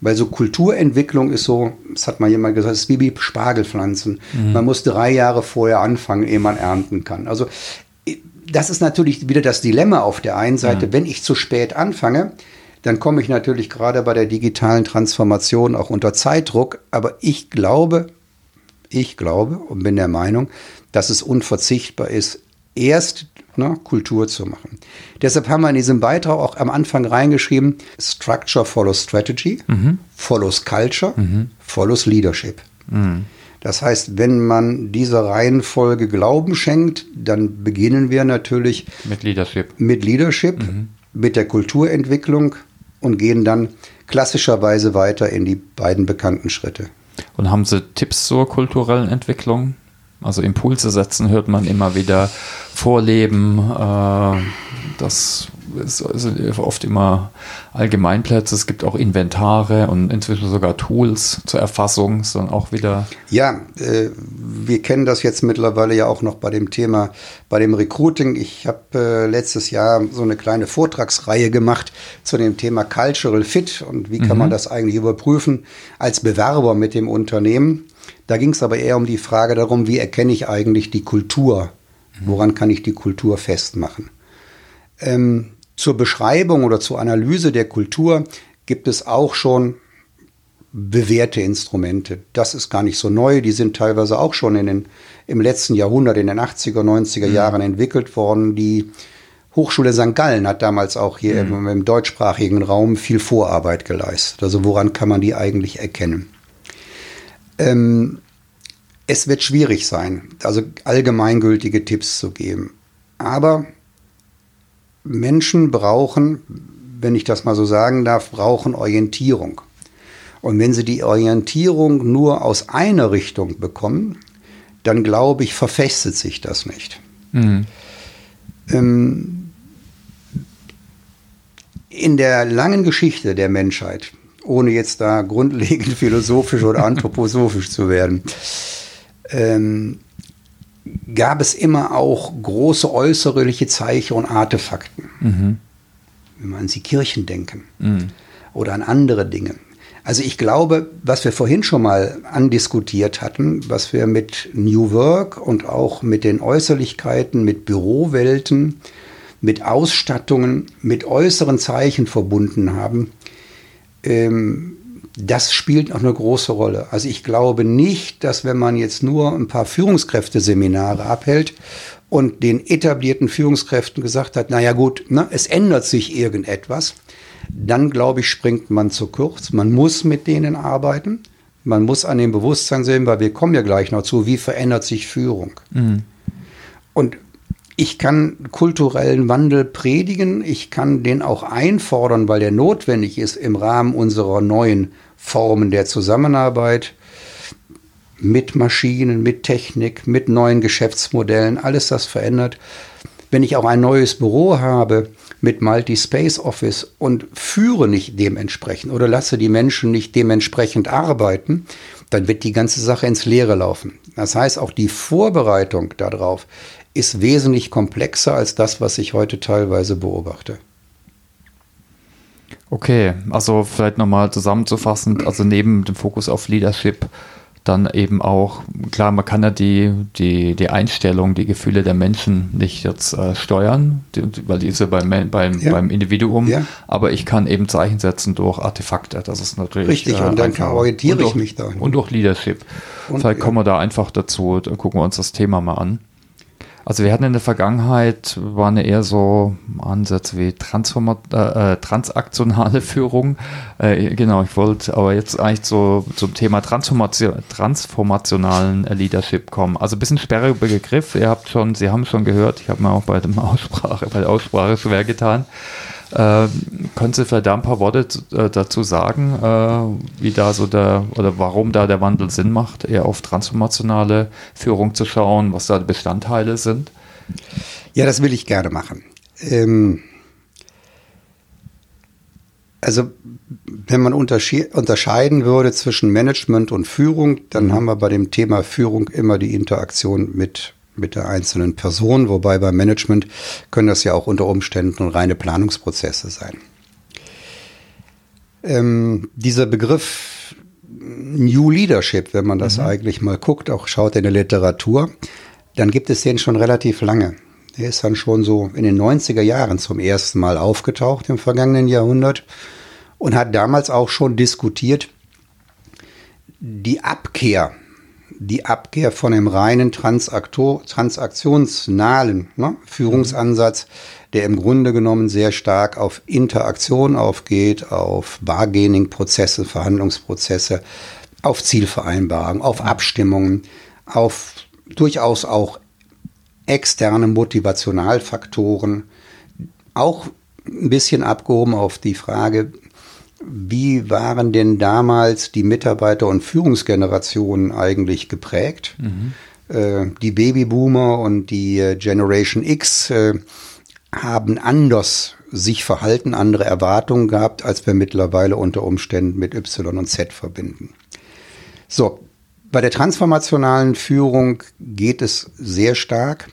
weil so Kulturentwicklung ist so, das hat mal jemand gesagt, es ist wie Spargelpflanzen. Mhm. Man muss drei Jahre vorher anfangen, ehe man ernten kann. Also das ist natürlich wieder das Dilemma auf der einen Seite. Mhm. Wenn ich zu spät anfange, dann komme ich natürlich gerade bei der digitalen Transformation auch unter Zeitdruck. Aber ich glaube, ich glaube und bin der Meinung, dass es unverzichtbar ist, erst ne, Kultur zu machen. Deshalb haben wir in diesem Beitrag auch am Anfang reingeschrieben, Structure follows Strategy, mhm. follows Culture, mhm. follows Leadership. Das heißt, wenn man dieser Reihenfolge Glauben schenkt, dann beginnen wir natürlich mit Leadership, mit, Leadership, mhm. mit der Kulturentwicklung und gehen dann klassischerweise weiter in die beiden bekannten Schritte. Und haben Sie Tipps zur kulturellen Entwicklung? Also Impulse setzen hört man immer wieder, vorleben, äh, das sind oft immer Allgemeinplätze. Es gibt auch Inventare und inzwischen sogar Tools zur Erfassung, sondern auch wieder. Ja, äh, wir kennen das jetzt mittlerweile ja auch noch bei dem Thema, bei dem Recruiting. Ich habe äh, letztes Jahr so eine kleine Vortragsreihe gemacht zu dem Thema Cultural Fit und wie kann mhm. man das eigentlich überprüfen als Bewerber mit dem Unternehmen. Da ging es aber eher um die Frage darum, wie erkenne ich eigentlich die Kultur? Woran kann ich die Kultur festmachen? Ähm, zur Beschreibung oder zur Analyse der Kultur gibt es auch schon bewährte Instrumente. Das ist gar nicht so neu. Die sind teilweise auch schon in den, im letzten Jahrhundert, in den 80er, 90er mhm. Jahren entwickelt worden. Die Hochschule St. Gallen hat damals auch hier mhm. im, im, deutschsprachigen Raum viel Vorarbeit geleistet. Also woran kann man die eigentlich erkennen? Ähm, es wird schwierig sein, also allgemeingültige Tipps zu geben. Aber Menschen brauchen, wenn ich das mal so sagen darf, brauchen Orientierung. Und wenn sie die Orientierung nur aus einer Richtung bekommen, dann glaube ich, verfestet sich das nicht. Mhm. Ähm, in der langen Geschichte der Menschheit, ohne jetzt da grundlegend [LAUGHS] philosophisch oder anthroposophisch zu werden, ähm, gab es immer auch große äußerliche Zeichen und Artefakten. Mhm. Wenn wir an die Kirchen denken mhm. oder an andere Dinge. Also ich glaube, was wir vorhin schon mal andiskutiert hatten, was wir mit New Work und auch mit den Äußerlichkeiten, mit Bürowelten, mit Ausstattungen, mit äußeren Zeichen verbunden haben, ähm, das spielt auch eine große Rolle. Also ich glaube nicht, dass wenn man jetzt nur ein paar Führungskräfteseminare abhält und den etablierten Führungskräften gesagt hat, naja gut, ne, es ändert sich irgendetwas, dann glaube ich, springt man zu kurz. Man muss mit denen arbeiten. Man muss an dem Bewusstsein sehen, weil wir kommen ja gleich noch zu, wie verändert sich Führung. Mhm. Und ich kann kulturellen Wandel predigen, ich kann den auch einfordern, weil der notwendig ist im Rahmen unserer neuen Formen der Zusammenarbeit mit Maschinen, mit Technik, mit neuen Geschäftsmodellen, alles das verändert. Wenn ich auch ein neues Büro habe mit Multi-Space Office und führe nicht dementsprechend oder lasse die Menschen nicht dementsprechend arbeiten, dann wird die ganze Sache ins Leere laufen. Das heißt, auch die Vorbereitung darauf ist wesentlich komplexer als das, was ich heute teilweise beobachte. Okay, also vielleicht nochmal zusammenzufassen, also neben dem Fokus auf Leadership dann eben auch, klar, man kann ja die, die, die Einstellung, die Gefühle der Menschen nicht jetzt äh, steuern, die, weil diese beim, beim, ja. beim Individuum, ja. aber ich kann eben Zeichen setzen durch Artefakte. Das ist natürlich. Richtig, äh, und dann orientiere ich mich da. Und durch Leadership. Und, Vielleicht kommen wir da einfach dazu, dann gucken wir uns das Thema mal an. Also wir hatten in der Vergangenheit, waren eher so Ansätze wie äh, äh, transaktionale [LAUGHS] Führung. Äh, genau, ich wollte aber jetzt eigentlich so zum Thema Transformation, transformationalen Leadership kommen. Also ein bisschen sperriger Begriff. Ihr habt schon, Sie haben schon gehört, ich habe mir auch bei, dem [LAUGHS] Aussprache, bei der Aussprache schwer getan. Äh, können Sie vielleicht ein paar Worte äh, dazu sagen, äh, wie da so der oder warum da der Wandel Sinn macht, eher auf transformationale Führung zu schauen, was da Bestandteile sind? Ja, das will ich gerne machen. Ähm also wenn man unterscheiden würde zwischen Management und Führung, dann haben wir bei dem Thema Führung immer die Interaktion mit mit der einzelnen Person, wobei beim Management können das ja auch unter Umständen reine Planungsprozesse sein. Ähm, dieser Begriff New Leadership, wenn man das mhm. eigentlich mal guckt, auch schaut in der Literatur, dann gibt es den schon relativ lange. Der ist dann schon so in den 90er Jahren zum ersten Mal aufgetaucht im vergangenen Jahrhundert und hat damals auch schon diskutiert, die Abkehr die Abkehr von dem reinen Transaktor, transaktionsnahen ne, Führungsansatz, der im Grunde genommen sehr stark auf Interaktion aufgeht, auf Bargaining-Prozesse, Verhandlungsprozesse, auf Zielvereinbarungen, auf Abstimmungen, auf durchaus auch externe Motivationalfaktoren, auch ein bisschen abgehoben auf die Frage, wie waren denn damals die Mitarbeiter- und Führungsgenerationen eigentlich geprägt? Mhm. Äh, die Babyboomer und die äh, Generation X äh, haben anders sich verhalten, andere Erwartungen gehabt, als wir mittlerweile unter Umständen mit Y und Z verbinden. So, bei der transformationalen Führung geht es sehr stark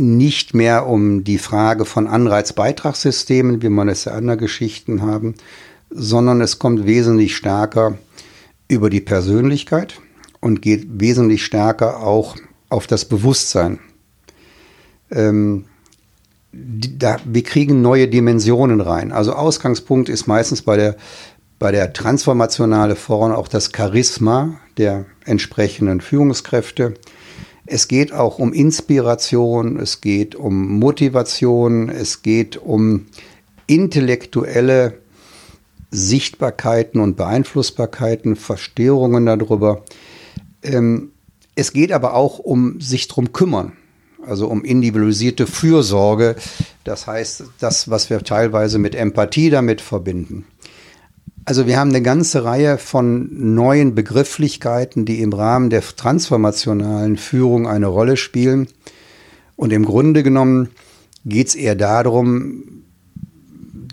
nicht mehr um die Frage von Anreizbeitragssystemen, wie man es in anderen Geschichten haben, sondern es kommt wesentlich stärker über die Persönlichkeit und geht wesentlich stärker auch auf das Bewusstsein. Ähm, da, wir kriegen neue Dimensionen rein. Also Ausgangspunkt ist meistens bei der, bei der transformationale Form auch das Charisma der entsprechenden Führungskräfte. Es geht auch um Inspiration, es geht um Motivation, es geht um intellektuelle Sichtbarkeiten und Beeinflussbarkeiten, Verstörungen darüber. Ähm, es geht aber auch um sich drum kümmern, also um individualisierte Fürsorge. Das heißt, das, was wir teilweise mit Empathie damit verbinden. Also wir haben eine ganze Reihe von neuen Begrifflichkeiten, die im Rahmen der transformationalen Führung eine Rolle spielen. Und im Grunde genommen geht es eher darum,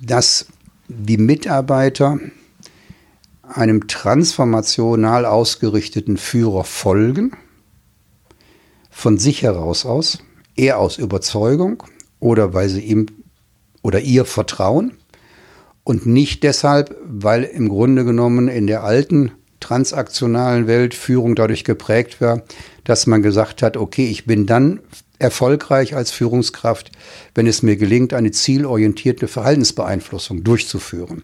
dass die Mitarbeiter einem transformational ausgerichteten Führer folgen, von sich heraus aus, eher aus Überzeugung oder weil sie ihm oder ihr vertrauen und nicht deshalb, weil im Grunde genommen in der alten transaktionalen Welt Führung dadurch geprägt war, dass man gesagt hat, okay, ich bin dann erfolgreich als Führungskraft, wenn es mir gelingt, eine zielorientierte Verhaltensbeeinflussung durchzuführen.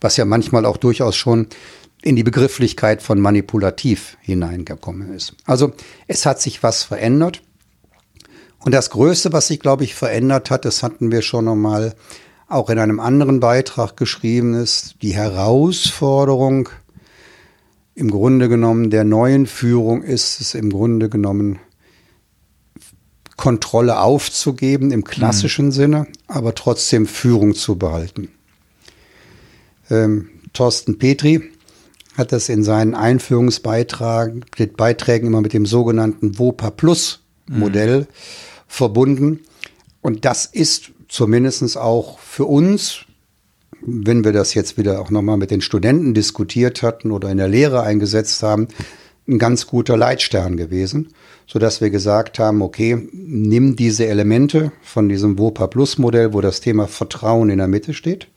Was ja manchmal auch durchaus schon in die Begrifflichkeit von manipulativ hineingekommen ist. Also es hat sich was verändert. Und das Größte, was sich, glaube ich, verändert hat, das hatten wir schon einmal auch in einem anderen Beitrag geschrieben, ist die Herausforderung im Grunde genommen der neuen Führung ist es im Grunde genommen Kontrolle aufzugeben im klassischen mhm. Sinne, aber trotzdem Führung zu behalten. Ähm, Thorsten Petri hat das in seinen Einführungsbeiträgen Beiträgen immer mit dem sogenannten VOPA Plus Modell mhm. verbunden. Und das ist zumindest auch für uns, wenn wir das jetzt wieder auch nochmal mit den Studenten diskutiert hatten oder in der Lehre eingesetzt haben, ein ganz guter Leitstern gewesen sodass wir gesagt haben, okay, nimm diese Elemente von diesem WOPA Plus Modell, wo das Thema Vertrauen in der Mitte steht,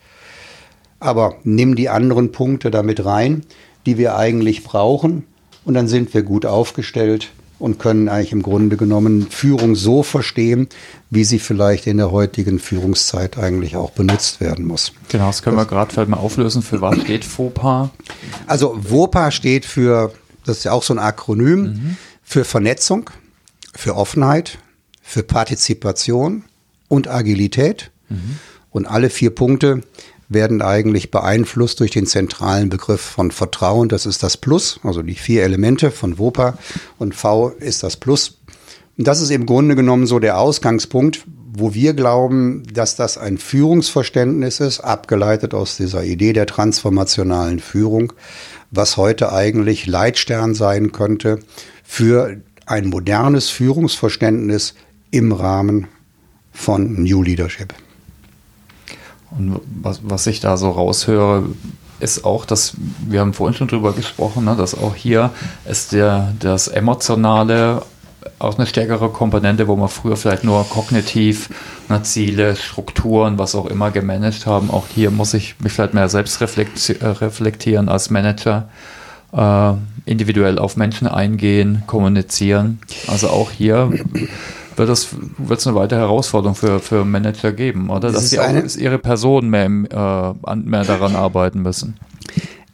aber nimm die anderen Punkte damit rein, die wir eigentlich brauchen und dann sind wir gut aufgestellt und können eigentlich im Grunde genommen Führung so verstehen, wie sie vielleicht in der heutigen Führungszeit eigentlich auch benutzt werden muss. Genau, das können das, wir gerade vielleicht mal auflösen. Für was steht WOPA? Also WOPA steht für, das ist ja auch so ein Akronym, mhm für Vernetzung, für Offenheit, für Partizipation und Agilität. Mhm. Und alle vier Punkte werden eigentlich beeinflusst durch den zentralen Begriff von Vertrauen. Das ist das Plus, also die vier Elemente von WOPA und V ist das Plus. Und das ist im Grunde genommen so der Ausgangspunkt, wo wir glauben, dass das ein Führungsverständnis ist, abgeleitet aus dieser Idee der transformationalen Führung, was heute eigentlich Leitstern sein könnte für ein modernes Führungsverständnis im Rahmen von New Leadership. Und was, was ich da so raushöre, ist auch, dass wir haben vorhin schon drüber gesprochen, ne, dass auch hier ist der, das Emotionale auch eine stärkere Komponente, wo man früher vielleicht nur kognitiv ne, Ziele, Strukturen, was auch immer gemanagt haben. Auch hier muss ich mich vielleicht mehr selbst reflektieren als Manager, äh, individuell auf Menschen eingehen, kommunizieren. Also auch hier wird es wird's eine weitere Herausforderung für, für Manager geben, oder? Das Dass sie auch ihre Personen mehr, im, äh, mehr daran arbeiten müssen.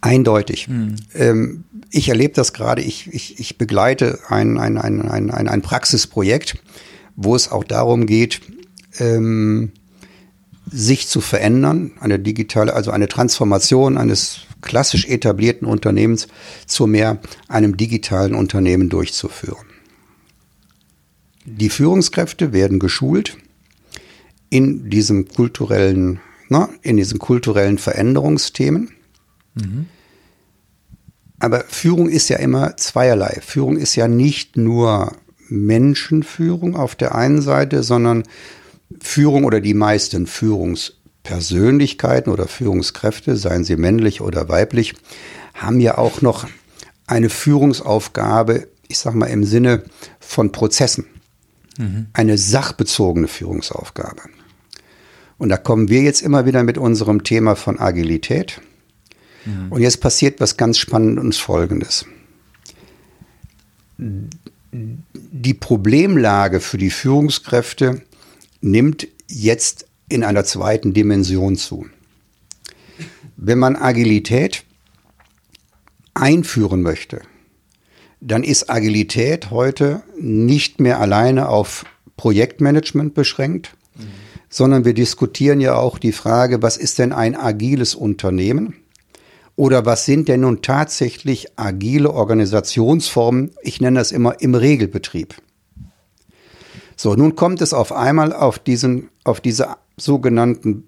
Eindeutig. Hm. Ähm, ich erlebe das gerade, ich, ich, ich begleite ein, ein, ein, ein, ein, Praxisprojekt, wo es auch darum geht, ähm, sich zu verändern, eine digitale, also eine Transformation eines klassisch etablierten Unternehmens zu mehr einem digitalen Unternehmen durchzuführen. Die Führungskräfte werden geschult in diesem kulturellen, na, in diesen kulturellen Veränderungsthemen. Mhm. Aber Führung ist ja immer zweierlei. Führung ist ja nicht nur Menschenführung auf der einen Seite, sondern Führung oder die meisten Führungspersönlichkeiten oder Führungskräfte, seien sie männlich oder weiblich, haben ja auch noch eine Führungsaufgabe, ich sag mal im Sinne von Prozessen mhm. eine sachbezogene Führungsaufgabe. Und da kommen wir jetzt immer wieder mit unserem Thema von Agilität. Mhm. Und jetzt passiert was ganz Spannendes Folgendes. Die Problemlage für die Führungskräfte nimmt jetzt in einer zweiten Dimension zu. Wenn man Agilität einführen möchte, dann ist Agilität heute nicht mehr alleine auf Projektmanagement beschränkt, mhm. sondern wir diskutieren ja auch die Frage, was ist denn ein agiles Unternehmen? Oder was sind denn nun tatsächlich agile Organisationsformen? Ich nenne das immer im Regelbetrieb. So, nun kommt es auf einmal auf diesen, auf diese sogenannten,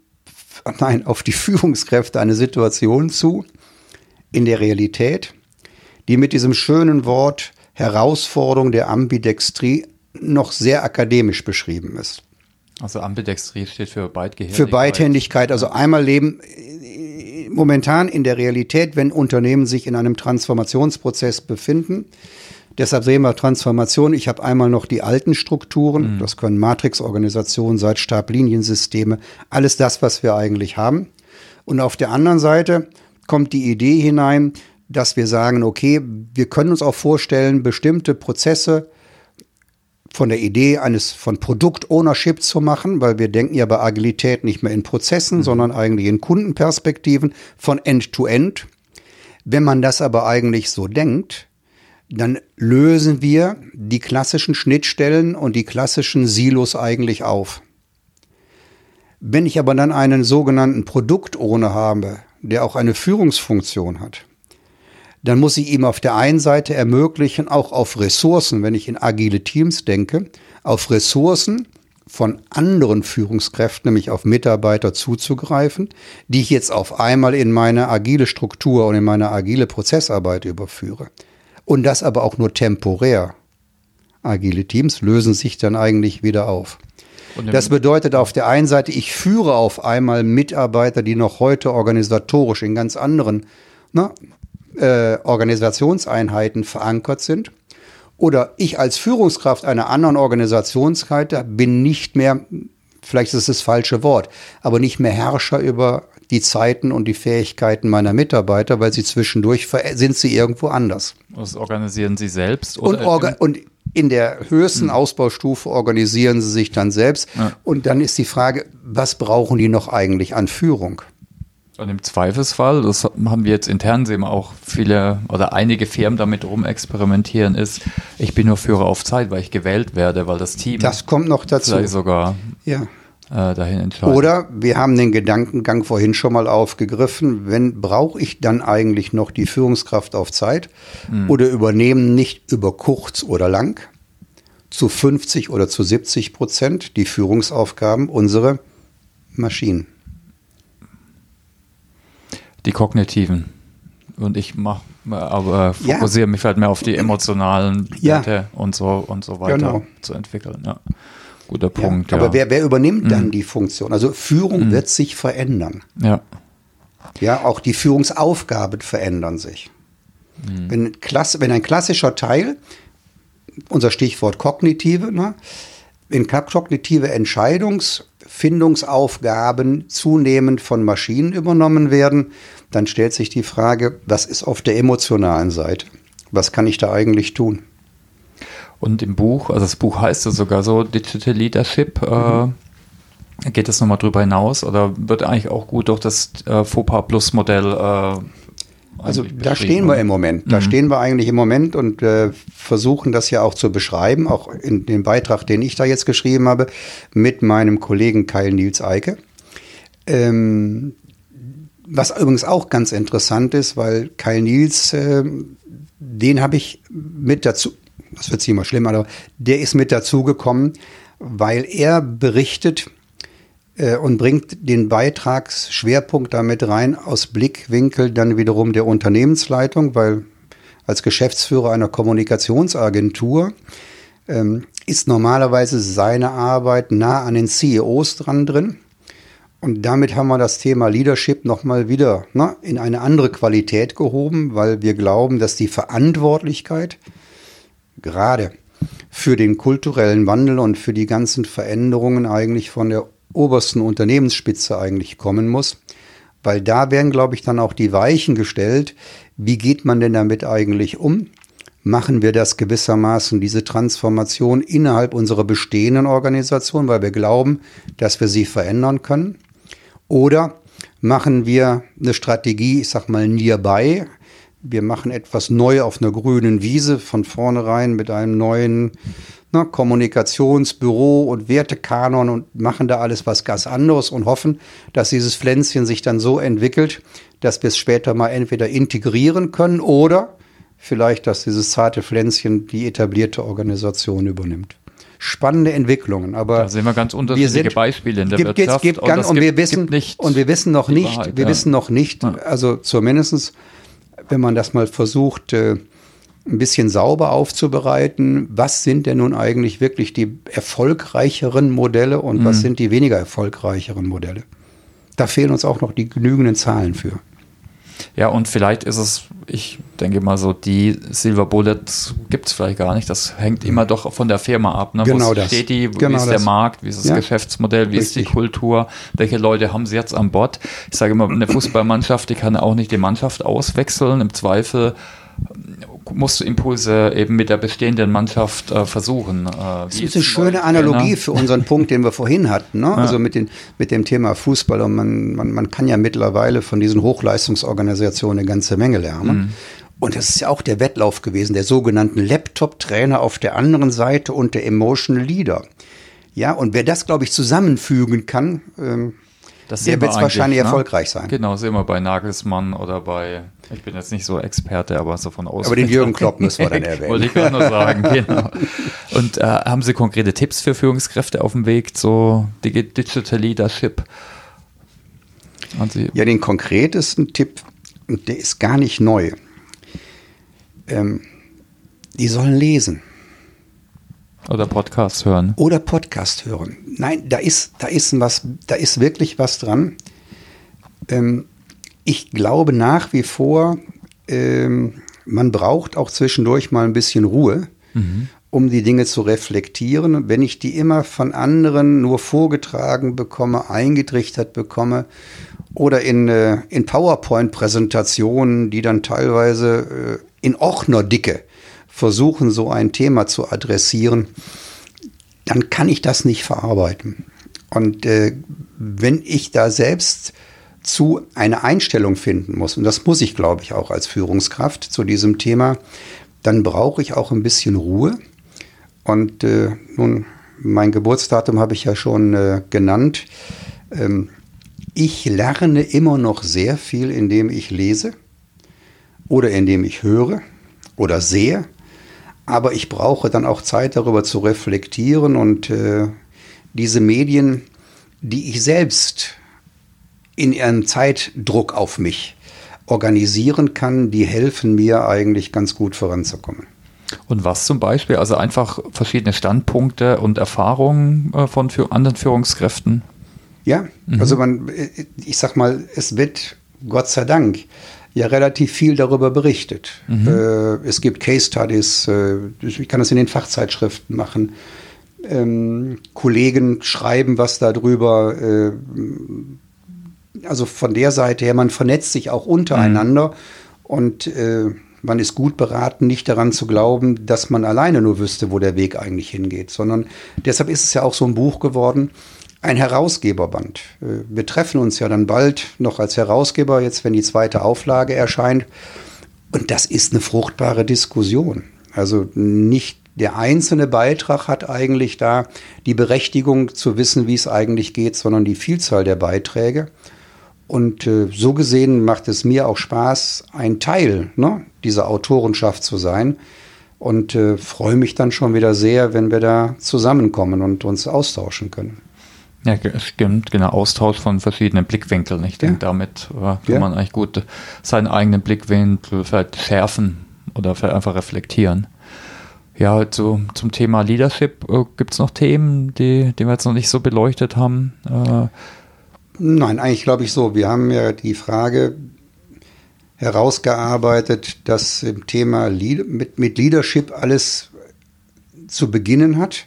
nein, auf die [LAUGHS] Führungskräfte eine Situation zu, in der Realität, die mit diesem schönen Wort Herausforderung der Ambidextrie noch sehr akademisch beschrieben ist. Also Ambidextrie steht für Beidgehändigkeit. Für Beidhändigkeit. Also einmal leben momentan in der Realität, wenn Unternehmen sich in einem Transformationsprozess befinden. Deshalb sehen wir Transformation. Ich habe einmal noch die alten Strukturen. Mhm. Das können Matrixorganisationen, seit Stabliniensysteme, alles das, was wir eigentlich haben. Und auf der anderen Seite kommt die Idee hinein, dass wir sagen, okay, wir können uns auch vorstellen, bestimmte Prozesse von der Idee eines von Produkt-Ownership zu machen, weil wir denken ja bei Agilität nicht mehr in Prozessen, mhm. sondern eigentlich in Kundenperspektiven von End-to-End. -End. Wenn man das aber eigentlich so denkt, dann lösen wir die klassischen Schnittstellen und die klassischen Silos eigentlich auf. Wenn ich aber dann einen sogenannten Produkt-Owner habe, der auch eine Führungsfunktion hat, dann muss ich ihm auf der einen Seite ermöglichen, auch auf Ressourcen, wenn ich in agile Teams denke, auf Ressourcen von anderen Führungskräften, nämlich auf Mitarbeiter zuzugreifen, die ich jetzt auf einmal in meine agile Struktur und in meine agile Prozessarbeit überführe. Und das aber auch nur temporär. Agile Teams lösen sich dann eigentlich wieder auf. Das bedeutet auf der einen Seite, ich führe auf einmal Mitarbeiter, die noch heute organisatorisch in ganz anderen na, äh, Organisationseinheiten verankert sind. Oder ich als Führungskraft einer anderen Organisationsseite bin nicht mehr, vielleicht ist es das falsche Wort, aber nicht mehr Herrscher über die Zeiten und die Fähigkeiten meiner Mitarbeiter, weil sie zwischendurch sind sie irgendwo anders. Das organisieren sie selbst? Oder und, und in der höchsten hm. Ausbaustufe organisieren sie sich dann selbst. Ja. Und dann ist die Frage, was brauchen die noch eigentlich an Führung? Und im Zweifelsfall, das haben wir jetzt intern sehen, auch viele oder einige Firmen damit rumexperimentieren, ist, ich bin nur Führer auf Zeit, weil ich gewählt werde, weil das Team. Das kommt noch dazu. Vielleicht sogar ja. äh, dahin entscheidet. Oder wir haben den Gedankengang vorhin schon mal aufgegriffen, wenn brauche ich dann eigentlich noch die Führungskraft auf Zeit Hm. oder übernehmen nicht über kurz oder lang zu 50 oder zu 70 Prozent die Führungsaufgaben unsere Maschinen. Die kognitiven. Und ich mach, aber Ja. fokussiere mich halt mehr auf die emotionalen Ja. Werte und so und so weiter Genau. zu entwickeln. Ja. Guter Ja, Punkt. aber ja. wer, wer übernimmt Mhm. dann die Funktion? Also Führung wird sich verändern. ja. Ja, auch die Führungsaufgaben verändern sich. Wenn, Klasse, wenn ein klassischer Teil, unser Stichwort kognitive, ne, ka- kognitive Entscheidungsfindungsaufgaben zunehmend von Maschinen übernommen werden, dann stellt sich die Frage, was ist auf der emotionalen Seite? Was kann ich da eigentlich tun? Und im Buch, also das Buch heißt ja sogar so, Digital Leadership, Mhm. äh, geht das nochmal drüber hinaus oder wird eigentlich auch gut durch das äh, FOPA Plus Modell äh, Also da stehen wir im Moment. Da stehen wir eigentlich im Moment und äh, versuchen das ja auch zu beschreiben, auch in dem Beitrag, den ich da jetzt geschrieben habe, mit meinem Kollegen Kyle Nils Eike. Ähm, was übrigens auch ganz interessant ist, weil Kyle Nils, äh, den habe ich mit dazu, das wird immer schlimmer, aber der ist mit dazugekommen, weil er berichtet, und bringt den Beitragsschwerpunkt damit rein aus Blickwinkel dann wiederum der Unternehmensleitung, weil als Geschäftsführer einer Kommunikationsagentur ähm, ist normalerweise seine Arbeit nah an den CEOs dran drin. Und damit haben wir das Thema Leadership nochmal wieder ne, in eine andere Qualität gehoben, weil wir glauben, dass die Verantwortlichkeit gerade für den kulturellen Wandel und für die ganzen Veränderungen eigentlich von der obersten Unternehmensspitze eigentlich kommen muss. Weil da werden, glaube ich, dann auch die Weichen gestellt. Wie geht man denn damit eigentlich um? Machen wir das gewissermaßen, diese Transformation innerhalb unserer bestehenden Organisation, weil wir glauben, dass wir sie verändern können? Oder machen wir eine Strategie, ich sag mal, nearby, wir machen etwas neu auf einer grünen Wiese von vornherein mit einem neuen na, Kommunikationsbüro und Wertekanon und machen da alles was ganz anderes und hoffen, dass dieses Pflänzchen sich dann so entwickelt, dass wir es später mal entweder integrieren können oder vielleicht, dass dieses zarte Pflänzchen die etablierte Organisation übernimmt. Spannende Entwicklungen, aber Da sehen wir ganz unterschiedliche sind- Beispiele in der gibt, Wirtschaft. Gibt, gibt, ganz, und, gibt- wir wissen, gibt nicht und wir wissen noch nicht, Wahrheit, wir ja. wissen noch nicht, also zumindestens, wenn man das mal versucht, äh, ein bisschen sauber aufzubereiten, was sind denn nun eigentlich wirklich die erfolgreicheren Modelle und Mhm. was sind die weniger erfolgreicheren Modelle? Da fehlen uns auch noch die genügenden Zahlen für. Ja, und vielleicht ist es, ich denke mal so, die Silver Bullet gibt es vielleicht gar nicht. Das hängt immer doch von der Firma ab. Ne? Genau Wo das. steht die, Genau wie ist der das. Markt, wie ist das Ja. Geschäftsmodell, wie ist die Richtig. Kultur, welche Leute haben sie jetzt an Bord? Ich sage immer, eine Fußballmannschaft, die kann auch nicht die Mannschaft auswechseln. Im Zweifel musst du Impulse eben mit der bestehenden Mannschaft äh, versuchen. Äh, Das ist eine schöne Analogie für unseren Punkt, den wir vorhin hatten. Ne? Also mit, den, mit dem Thema Fußball. Und man, man, man kann ja mittlerweile von diesen Hochleistungsorganisationen eine ganze Menge lernen. Und das ist ja auch der Wettlauf gewesen, der sogenannten Laptop-Trainer auf der anderen Seite und der Emotional Leader. Ja, und wer das, glaube ich, zusammenfügen kann, ähm, Das der sehen wir wird's wahrscheinlich ne? erfolgreich sein. Genau, sehen wir bei Nagelsmann oder bei, ich bin jetzt nicht so Experte, aber so von außen. Aber den Jürgen Klopp müssen wir dann [LAUGHS] erwähnen. Wollte ich gerade nur sagen, [LAUGHS] genau. Und äh, haben Sie konkrete Tipps für Führungskräfte auf dem Weg zu Digi- Digital Leadership? Ja, den konkretesten Tipp, der ist gar nicht neu. Ähm, die sollen lesen oder Podcasts hören? oder Podcast hören. Nein, da ist, da ist was, da ist wirklich was dran. Ähm, ich glaube nach wie vor, ähm, man braucht auch zwischendurch mal ein bisschen Ruhe, um die Dinge zu reflektieren. Wenn ich die immer von anderen nur vorgetragen bekomme, eingetrichtert bekomme oder in, äh, in PowerPoint-Präsentationen, die dann teilweise äh, in Ordnerdicke versuchen, so ein Thema zu adressieren, dann kann ich das nicht verarbeiten. Und äh, wenn ich da selbst zu eine Einstellung finden muss, und das muss ich, glaube ich, auch als Führungskraft zu diesem Thema, dann brauche ich auch ein bisschen Ruhe. Und äh, nun, mein Geburtsdatum habe ich ja schon äh, genannt. Ähm, ich lerne immer noch sehr viel, indem ich lese oder indem ich höre oder sehe. Aber ich brauche dann auch Zeit darüber zu reflektieren und äh, diese Medien, die ich selbst in ihrem Zeitdruck auf mich organisieren kann, die helfen mir eigentlich ganz gut voranzukommen. Und was zum Beispiel? Also einfach verschiedene Standpunkte und Erfahrungen äh, von anderen Führungskräften? Ja, mhm. also man, ich sag mal, es wird Gott sei Dank ja relativ viel darüber berichtet. Mhm. Äh, es gibt Case Studies, äh, ich kann das in den Fachzeitschriften machen. Ähm, Kollegen schreiben was darüber. Äh, also von der Seite her, man vernetzt sich auch untereinander mhm. und äh, man ist gut beraten, nicht daran zu glauben, dass man alleine nur wüsste, wo der Weg eigentlich hingeht, sondern deshalb ist es ja auch so ein Buch geworden, ein Herausgeberband. Äh, wir treffen uns ja dann bald noch als Herausgeber, jetzt wenn die zweite Auflage erscheint. Und das ist eine fruchtbare Diskussion. Also nicht der einzelne Beitrag hat eigentlich da die Berechtigung zu wissen, wie es eigentlich geht, sondern die Vielzahl der Beiträge. Und äh, so gesehen macht es mir auch Spaß, ein Teil ne, dieser Autorenschaft zu sein. Und äh, freue mich dann schon wieder sehr, wenn wir da zusammenkommen und uns austauschen können. Ja, stimmt, genau, Austausch von verschiedenen Blickwinkeln. Ich denke, ja. damit äh, kann ja. man eigentlich gut seinen eigenen Blickwinkel vielleicht schärfen oder vielleicht einfach reflektieren. Ja, zu, zum Thema Leadership äh, gibt es noch Themen, die, die wir jetzt noch nicht so beleuchtet haben. Äh, Nein, eigentlich glaube ich so. Wir haben ja die Frage herausgearbeitet, dass im Thema mit, mit Leadership alles zu beginnen hat.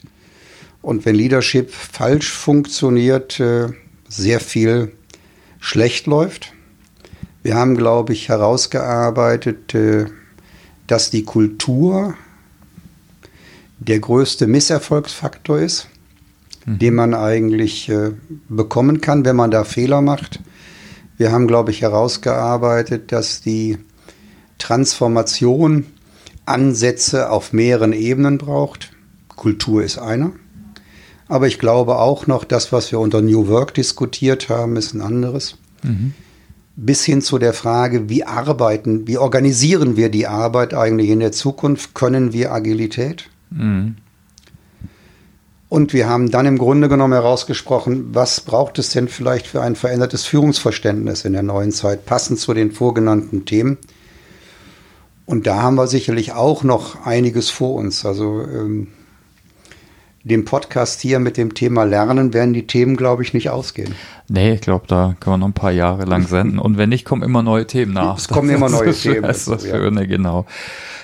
Und wenn Leadership falsch funktioniert, äh, sehr viel schlecht läuft. Wir haben, glaube ich, herausgearbeitet, äh, dass die Kultur der größte Misserfolgsfaktor ist mhm. den man eigentlich äh, bekommen kann, wenn man da Fehler macht. Wir haben, glaube ich, herausgearbeitet, dass die Transformation Ansätze auf mehreren Ebenen braucht. Kultur ist einer. Aber ich glaube auch noch, das, was wir unter New Work diskutiert haben, ist ein anderes. Mhm. Bis hin zu der Frage, wie arbeiten, wie organisieren wir die Arbeit eigentlich in der Zukunft? Können wir Agilität? Mhm. Und wir haben dann im Grunde genommen herausgesprochen, was braucht es denn vielleicht für ein verändertes Führungsverständnis in der neuen Zeit, passend zu den vorgenannten Themen. Und da haben wir sicherlich auch noch einiges vor uns. Also ähm, dem Podcast hier mit dem Thema Lernen werden die Themen, glaube ich, nicht ausgehen. Nee, ich glaube, da können wir noch ein paar Jahre lang senden. Und wenn nicht, kommen immer neue Themen nach. Es kommen immer neue Themen. Das ist das Schöne, ja. genau.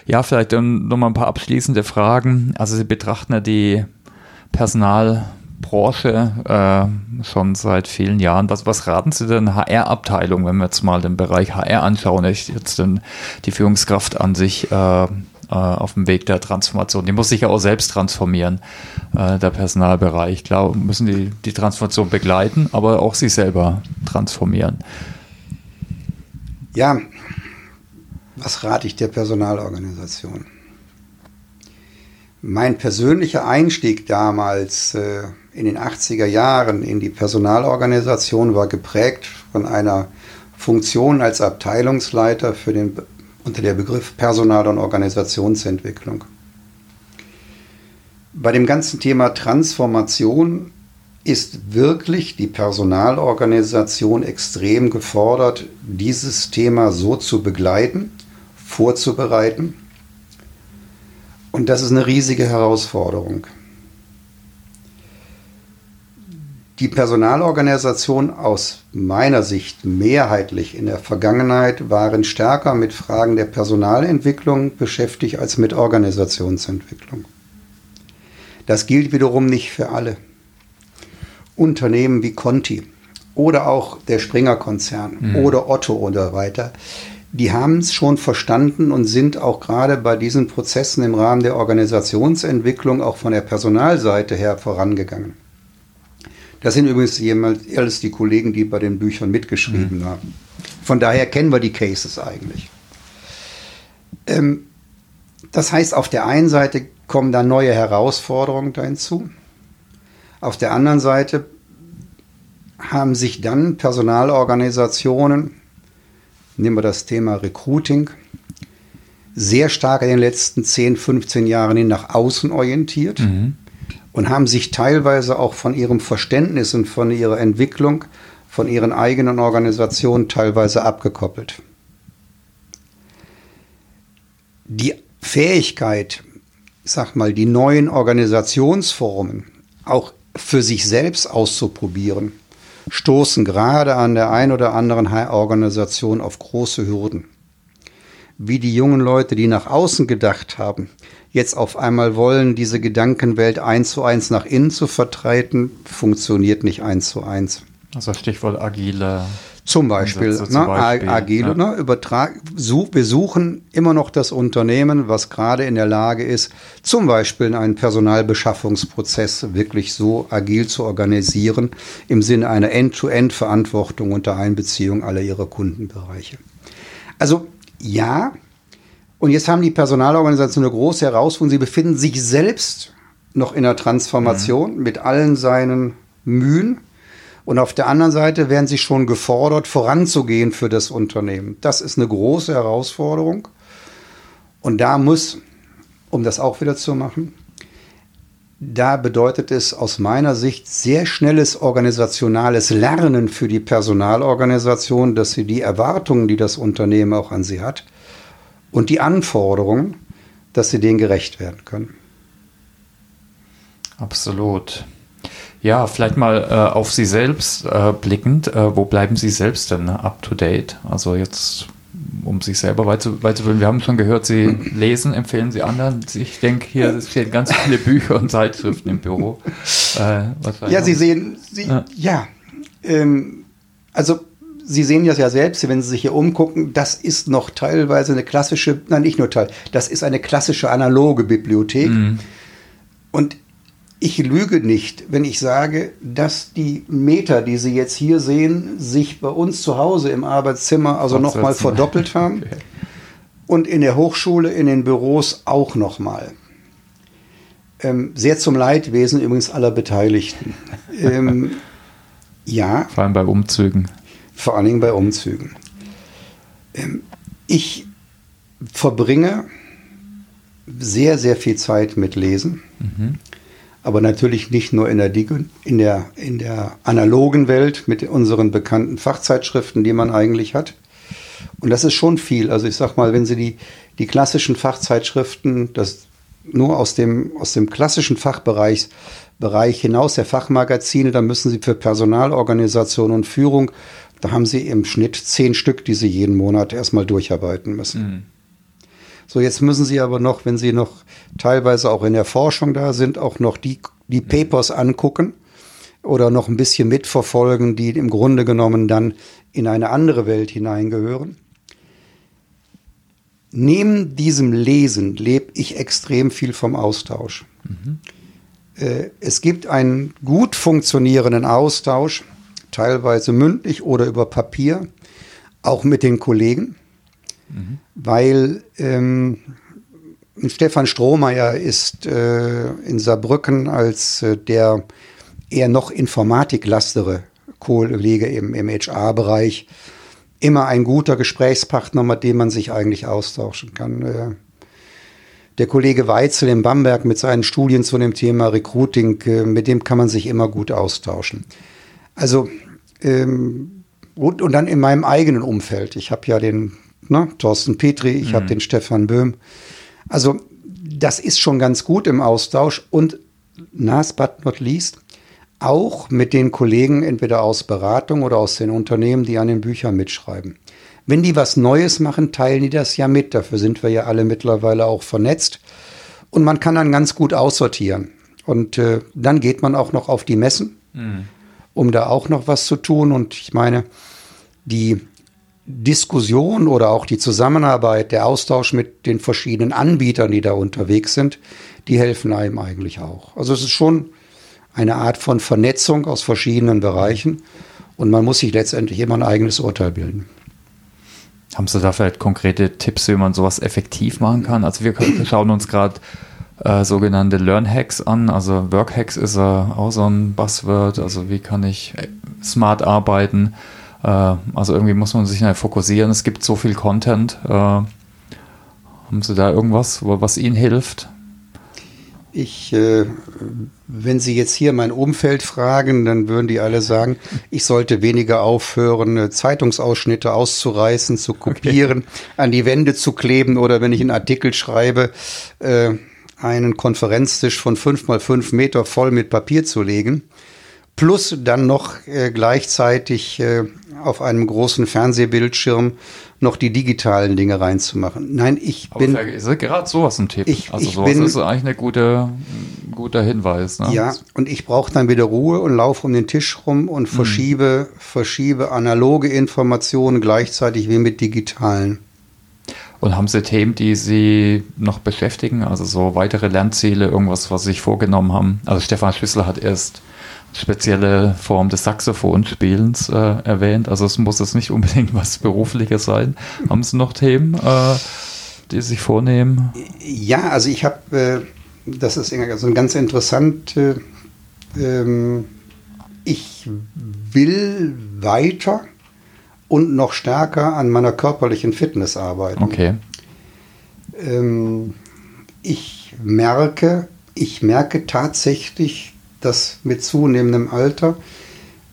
Ja, vielleicht noch mal ein paar abschließende Fragen. Also Sie betrachten ja die Personalbranche äh, schon seit vielen Jahren. Was, was raten Sie denn HR-Abteilung, wenn wir jetzt mal den Bereich HR anschauen, jetzt denn die Führungskraft an sich äh, äh, auf dem Weg der Transformation. Die muss sich ja auch selbst transformieren, äh, der Personalbereich. Klar, müssen die die Transformation begleiten, aber auch sich selber transformieren. Ja, was rate ich der Personalorganisation? Mein persönlicher Einstieg damals äh, in den 80er Jahren in die Personalorganisation war geprägt von einer Funktion als Abteilungsleiter für den, unter der Begriff Personal- und Organisationsentwicklung. Bei dem ganzen Thema Transformation ist wirklich die Personalorganisation extrem gefordert, dieses Thema so zu begleiten, vorzubereiten und das ist eine riesige Herausforderung. Die Personalorganisation aus meiner Sicht mehrheitlich in der Vergangenheit waren stärker mit Fragen der Personalentwicklung beschäftigt als mit Organisationsentwicklung. Das gilt wiederum nicht für alle. Unternehmen wie Conti oder auch der Springer Konzern mhm. oder Otto und so weiter, die haben es schon verstanden und sind auch gerade bei diesen Prozessen im Rahmen der Organisationsentwicklung auch von der Personalseite her vorangegangen. Das sind übrigens jemals alles die Kollegen, die bei den Büchern mitgeschrieben mhm. haben. Von daher kennen wir die Cases eigentlich. Ähm, das heißt, auf der einen Seite kommen da neue Herausforderungen da hinzu. Auf der anderen Seite haben sich dann Personalorganisationen, nehmen wir das Thema Recruiting, sehr stark in den letzten 10, 15 Jahren hin nach außen orientiert mhm. Und haben sich teilweise auch von ihrem Verständnis und von ihrer Entwicklung, von ihren eigenen Organisationen teilweise abgekoppelt. Die Fähigkeit, sag mal, die neuen Organisationsformen auch für sich selbst auszuprobieren, stoßen gerade an der einen oder anderen Organisation auf große Hürden. Wie die jungen Leute, die nach außen gedacht haben, jetzt auf einmal wollen, diese Gedankenwelt eins zu eins nach innen zu vertreten, funktioniert nicht eins zu eins. Also Stichwort agile zum Beispiel, ne, zum Beispiel agile, ne, übertrag, such, wir suchen immer noch das Unternehmen, was gerade in der Lage ist, zum Beispiel einen Personalbeschaffungsprozess wirklich so agil zu organisieren, im Sinne einer End-to-End-Verantwortung unter Einbeziehung aller ihrer Kundenbereiche. Also ja, und jetzt haben die Personalorganisationen eine große Herausforderung. Sie befinden sich selbst noch in der Transformation mhm. mit allen seinen Mühen und auf der anderen Seite werden sie schon gefordert, voranzugehen für das Unternehmen. Das ist eine große Herausforderung. Und da muss, um das auch wieder zu machen, da bedeutet es aus meiner Sicht sehr schnelles organisationales Lernen für die Personalorganisation, dass sie die Erwartungen, die das Unternehmen auch an sie hat, und die Anforderungen, dass sie denen gerecht werden können. Absolut. Ja, vielleicht mal äh, auf Sie selbst äh, blickend. Äh, wo bleiben Sie selbst denn up to date? Also jetzt, um sich selber weiterzubilden. Wir haben schon gehört, Sie [CLEARS THROAT] lesen, empfehlen Sie anderen. Ich denke, hier [LAUGHS] stehen ganz viele Bücher und Zeitschriften im Büro. Äh, ja, Sie sehen, Sie, ja, ja ähm, also Sie sehen das ja selbst, wenn Sie sich hier umgucken, das ist noch teilweise eine klassische, nein, nicht nur Teil, das ist eine klassische analoge Bibliothek. Mhm. Und ich lüge nicht, wenn ich sage, dass die Meter, die Sie jetzt hier sehen, sich bei uns zu Hause im Arbeitszimmer also nochmal verdoppelt [LAUGHS] haben. Okay. Und in der Hochschule, in den Büros auch nochmal. Ähm, sehr zum Leidwesen übrigens aller Beteiligten. [LAUGHS] ähm, ja. Vor allem bei Umzügen. Vor allen Dingen bei Umzügen. Ähm, ich verbringe sehr, sehr viel Zeit mit Lesen. Mhm aber natürlich nicht nur in der, in der, in der analogen Welt mit unseren bekannten Fachzeitschriften, die man eigentlich hat. Und das ist schon viel. Also ich sag mal, wenn Sie die, die klassischen Fachzeitschriften, das nur aus dem, aus dem klassischen Fachbereich Bereich hinaus der Fachmagazine, dann müssen Sie für Personalorganisation und Führung, da haben Sie im Schnitt zehn Stück, die Sie jeden Monat erstmal durcharbeiten müssen. Mhm. So, jetzt müssen Sie aber noch, wenn Sie noch teilweise auch in der Forschung da sind, auch noch die, die Papers angucken oder noch ein bisschen mitverfolgen, die im Grunde genommen dann in eine andere Welt hineingehören. Neben diesem Lesen lebe ich extrem viel vom Austausch. Mhm. Äh, es gibt einen gut funktionierenden Austausch, teilweise mündlich oder über Papier, auch mit den Kollegen mhm. weil ähm, Stefan Strohmeier ist äh, in Saarbrücken als äh, der eher noch informatiklastere Kollege im, im HR-Bereich immer ein guter Gesprächspartner, mit dem man sich eigentlich austauschen kann. Äh, der Kollege Weitzel in Bamberg mit seinen Studien zu dem Thema Recruiting, äh, mit dem kann man sich immer gut austauschen. Also ähm, und, und dann in meinem eigenen Umfeld. Ich habe ja den ne? Thorsten Petri, ich mhm. habe den Stefan Böhm. Also das ist schon ganz gut im Austausch und last but not least auch mit den Kollegen entweder aus Beratung oder aus den Unternehmen, die an den Büchern mitschreiben. Wenn die was Neues machen, teilen die das ja mit. Dafür sind wir ja alle mittlerweile auch vernetzt. Und man kann dann ganz gut aussortieren. Und äh, dann geht man auch noch auf die Messen, mhm. Um da auch noch was zu tun. Und ich meine, die Diskussion oder auch die Zusammenarbeit, der Austausch mit den verschiedenen Anbietern, die da unterwegs sind, die helfen einem eigentlich auch. Also es ist schon eine Art von Vernetzung aus verschiedenen Bereichen und man muss sich letztendlich immer ein eigenes Urteil bilden. Haben Sie da vielleicht konkrete Tipps, wie man sowas effektiv machen kann? Also wir schauen uns gerade äh, sogenannte Learn Hacks an. Also Work Hacks ist äh, auch so ein Buzzword. Also wie kann ich smart arbeiten? Äh, also irgendwie muss man sich halt fokussieren. Es gibt so viel Content. Äh, haben Sie da irgendwas, was Ihnen hilft? Ich, äh, wenn Sie jetzt hier mein Umfeld fragen, dann würden die alle sagen, ich sollte weniger aufhören, äh, Zeitungsausschnitte auszureißen, zu kopieren, okay. an die Wände zu kleben oder wenn ich einen Artikel schreibe, äh, einen Konferenztisch von fünf mal fünf Meter voll mit Papier zu legen. Plus dann noch äh, gleichzeitig äh, auf einem großen Fernsehbildschirm noch die digitalen Dinge reinzumachen. Nein, ich Aber bin. Ist ja gerade sowas ein Tipp. Ich, also ich sowas bin, ist eigentlich ein guter, guter Hinweis. Ne? Ja, und ich brauche dann wieder Ruhe und laufe um den Tisch rum und hm. verschiebe, hm. verschiebe analoge Informationen gleichzeitig wie mit digitalen. Und haben Sie Themen, die Sie noch beschäftigen? Also so weitere Lernziele, irgendwas, was Sie sich vorgenommen haben? Also Stefan Schüssler hat erst spezielle Form des Saxophonspielens äh, erwähnt. Also es muss jetzt nicht unbedingt [LAUGHS] was Berufliches sein. Haben Sie noch Themen, äh, die Sie sich vornehmen? Ja, also ich habe, äh, das ist also ganz interessant, äh, ähm, ich will weiter und noch stärker an meiner körperlichen Fitness arbeiten. Okay. Ähm, ich merke, ich merke tatsächlich, dass mit zunehmendem Alter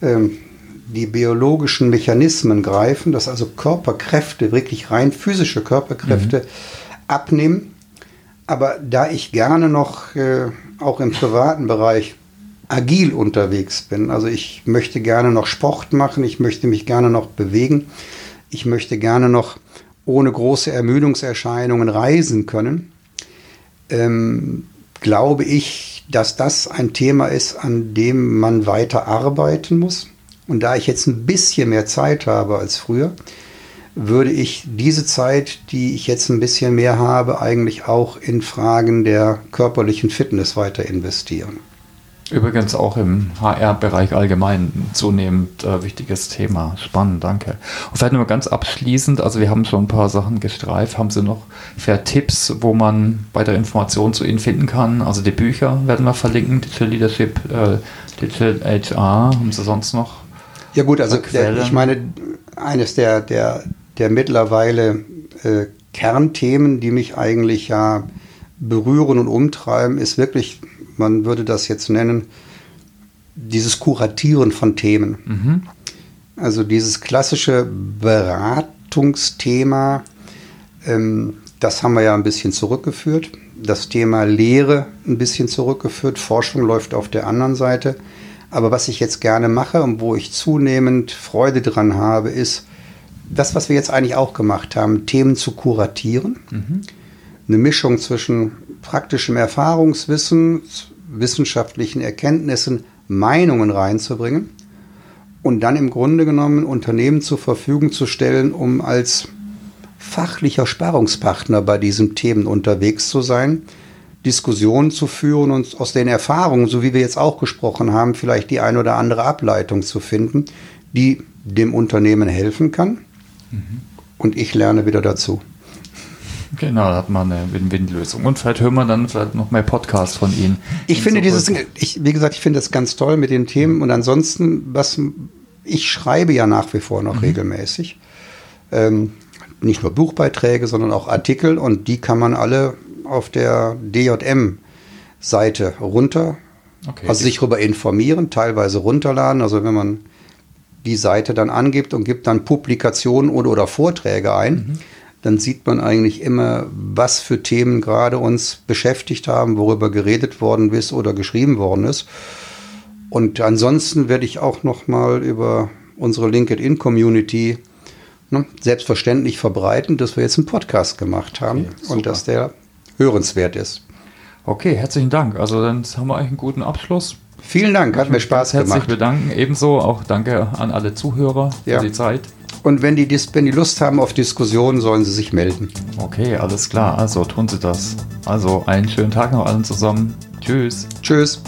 ähm, die biologischen Mechanismen greifen, dass also Körperkräfte, wirklich rein physische Körperkräfte mhm. abnehmen. Aber da ich gerne noch äh, auch im privaten Bereich agil unterwegs bin, also ich möchte gerne noch Sport machen, ich möchte mich gerne noch bewegen, ich möchte gerne noch ohne große Ermüdungserscheinungen reisen können, ähm, glaube ich, dass das ein Thema ist, an dem man weiter arbeiten muss. Und da ich jetzt ein bisschen mehr Zeit habe als früher, würde ich diese Zeit, die ich jetzt ein bisschen mehr habe, eigentlich auch in Fragen der körperlichen Fitness weiter investieren. Übrigens auch im HR-Bereich allgemein zunehmend äh, wichtiges Thema. Spannend, danke. Und vielleicht nur ganz abschließend, also wir haben schon ein paar Sachen gestreift. Haben Sie noch für Tipps, wo man weitere Informationen zu Ihnen finden kann? Also die Bücher werden wir verlinken, Digital Leadership, äh, Digital HR. Haben Sie sonst noch? Ja gut, also der, ich meine, eines der, der, der mittlerweile äh, Kernthemen, die mich eigentlich ja berühren und umtreiben, ist wirklich man würde das jetzt nennen, dieses Kuratieren von Themen. Mhm. Also dieses klassische Beratungsthema, ähm, das haben wir ja ein bisschen zurückgeführt. Das Thema Lehre ein bisschen zurückgeführt. Forschung läuft auf der anderen Seite. Aber was ich jetzt gerne mache und wo ich zunehmend Freude dran habe, ist das, was wir jetzt eigentlich auch gemacht haben, Themen zu kuratieren. Mhm. Eine Mischung zwischen praktischem Erfahrungswissen, wissenschaftlichen Erkenntnissen Meinungen reinzubringen und dann im Grunde genommen Unternehmen zur Verfügung zu stellen, um als fachlicher Sparungspartner bei diesen Themen unterwegs zu sein, Diskussionen zu führen und aus den Erfahrungen, so wie wir jetzt auch gesprochen haben, vielleicht die ein oder andere Ableitung zu finden, die dem Unternehmen helfen kann. Mhm. Und ich lerne wieder dazu. Genau, da hat man eine Win-Win-Lösung. Und vielleicht hören wir dann vielleicht noch mehr Podcasts von Ihnen. Ich finde dieses, ich, wie gesagt, ich finde das ganz toll mit den Themen. Und ansonsten, was ich schreibe ja nach wie vor noch mhm. regelmäßig. Ähm, nicht nur Buchbeiträge, sondern auch Artikel. Und die kann man alle auf der DJM-Seite runter, okay. also sich darüber informieren, teilweise runterladen. Also wenn man die Seite dann angibt und gibt dann Publikationen oder, oder Vorträge ein. Mhm dann sieht man eigentlich immer, was für Themen gerade uns beschäftigt haben, worüber geredet worden ist oder geschrieben worden ist. Und ansonsten werde ich auch noch mal über unsere LinkedIn-Community ne, selbstverständlich verbreiten, dass wir jetzt einen Podcast gemacht haben okay, und dass der hörenswert ist. Okay, herzlichen Dank. Also dann haben wir eigentlich einen guten Abschluss. Vielen Dank, hat mir Spaß herzlich gemacht. Herzlich bedanken. Ebenso auch danke an alle Zuhörer ja. für die Zeit. Und wenn die, wenn die Lust haben auf Diskussionen, sollen sie sich melden. Okay, alles klar. Also tun Sie das. Also einen schönen Tag noch allen zusammen. Tschüss. Tschüss.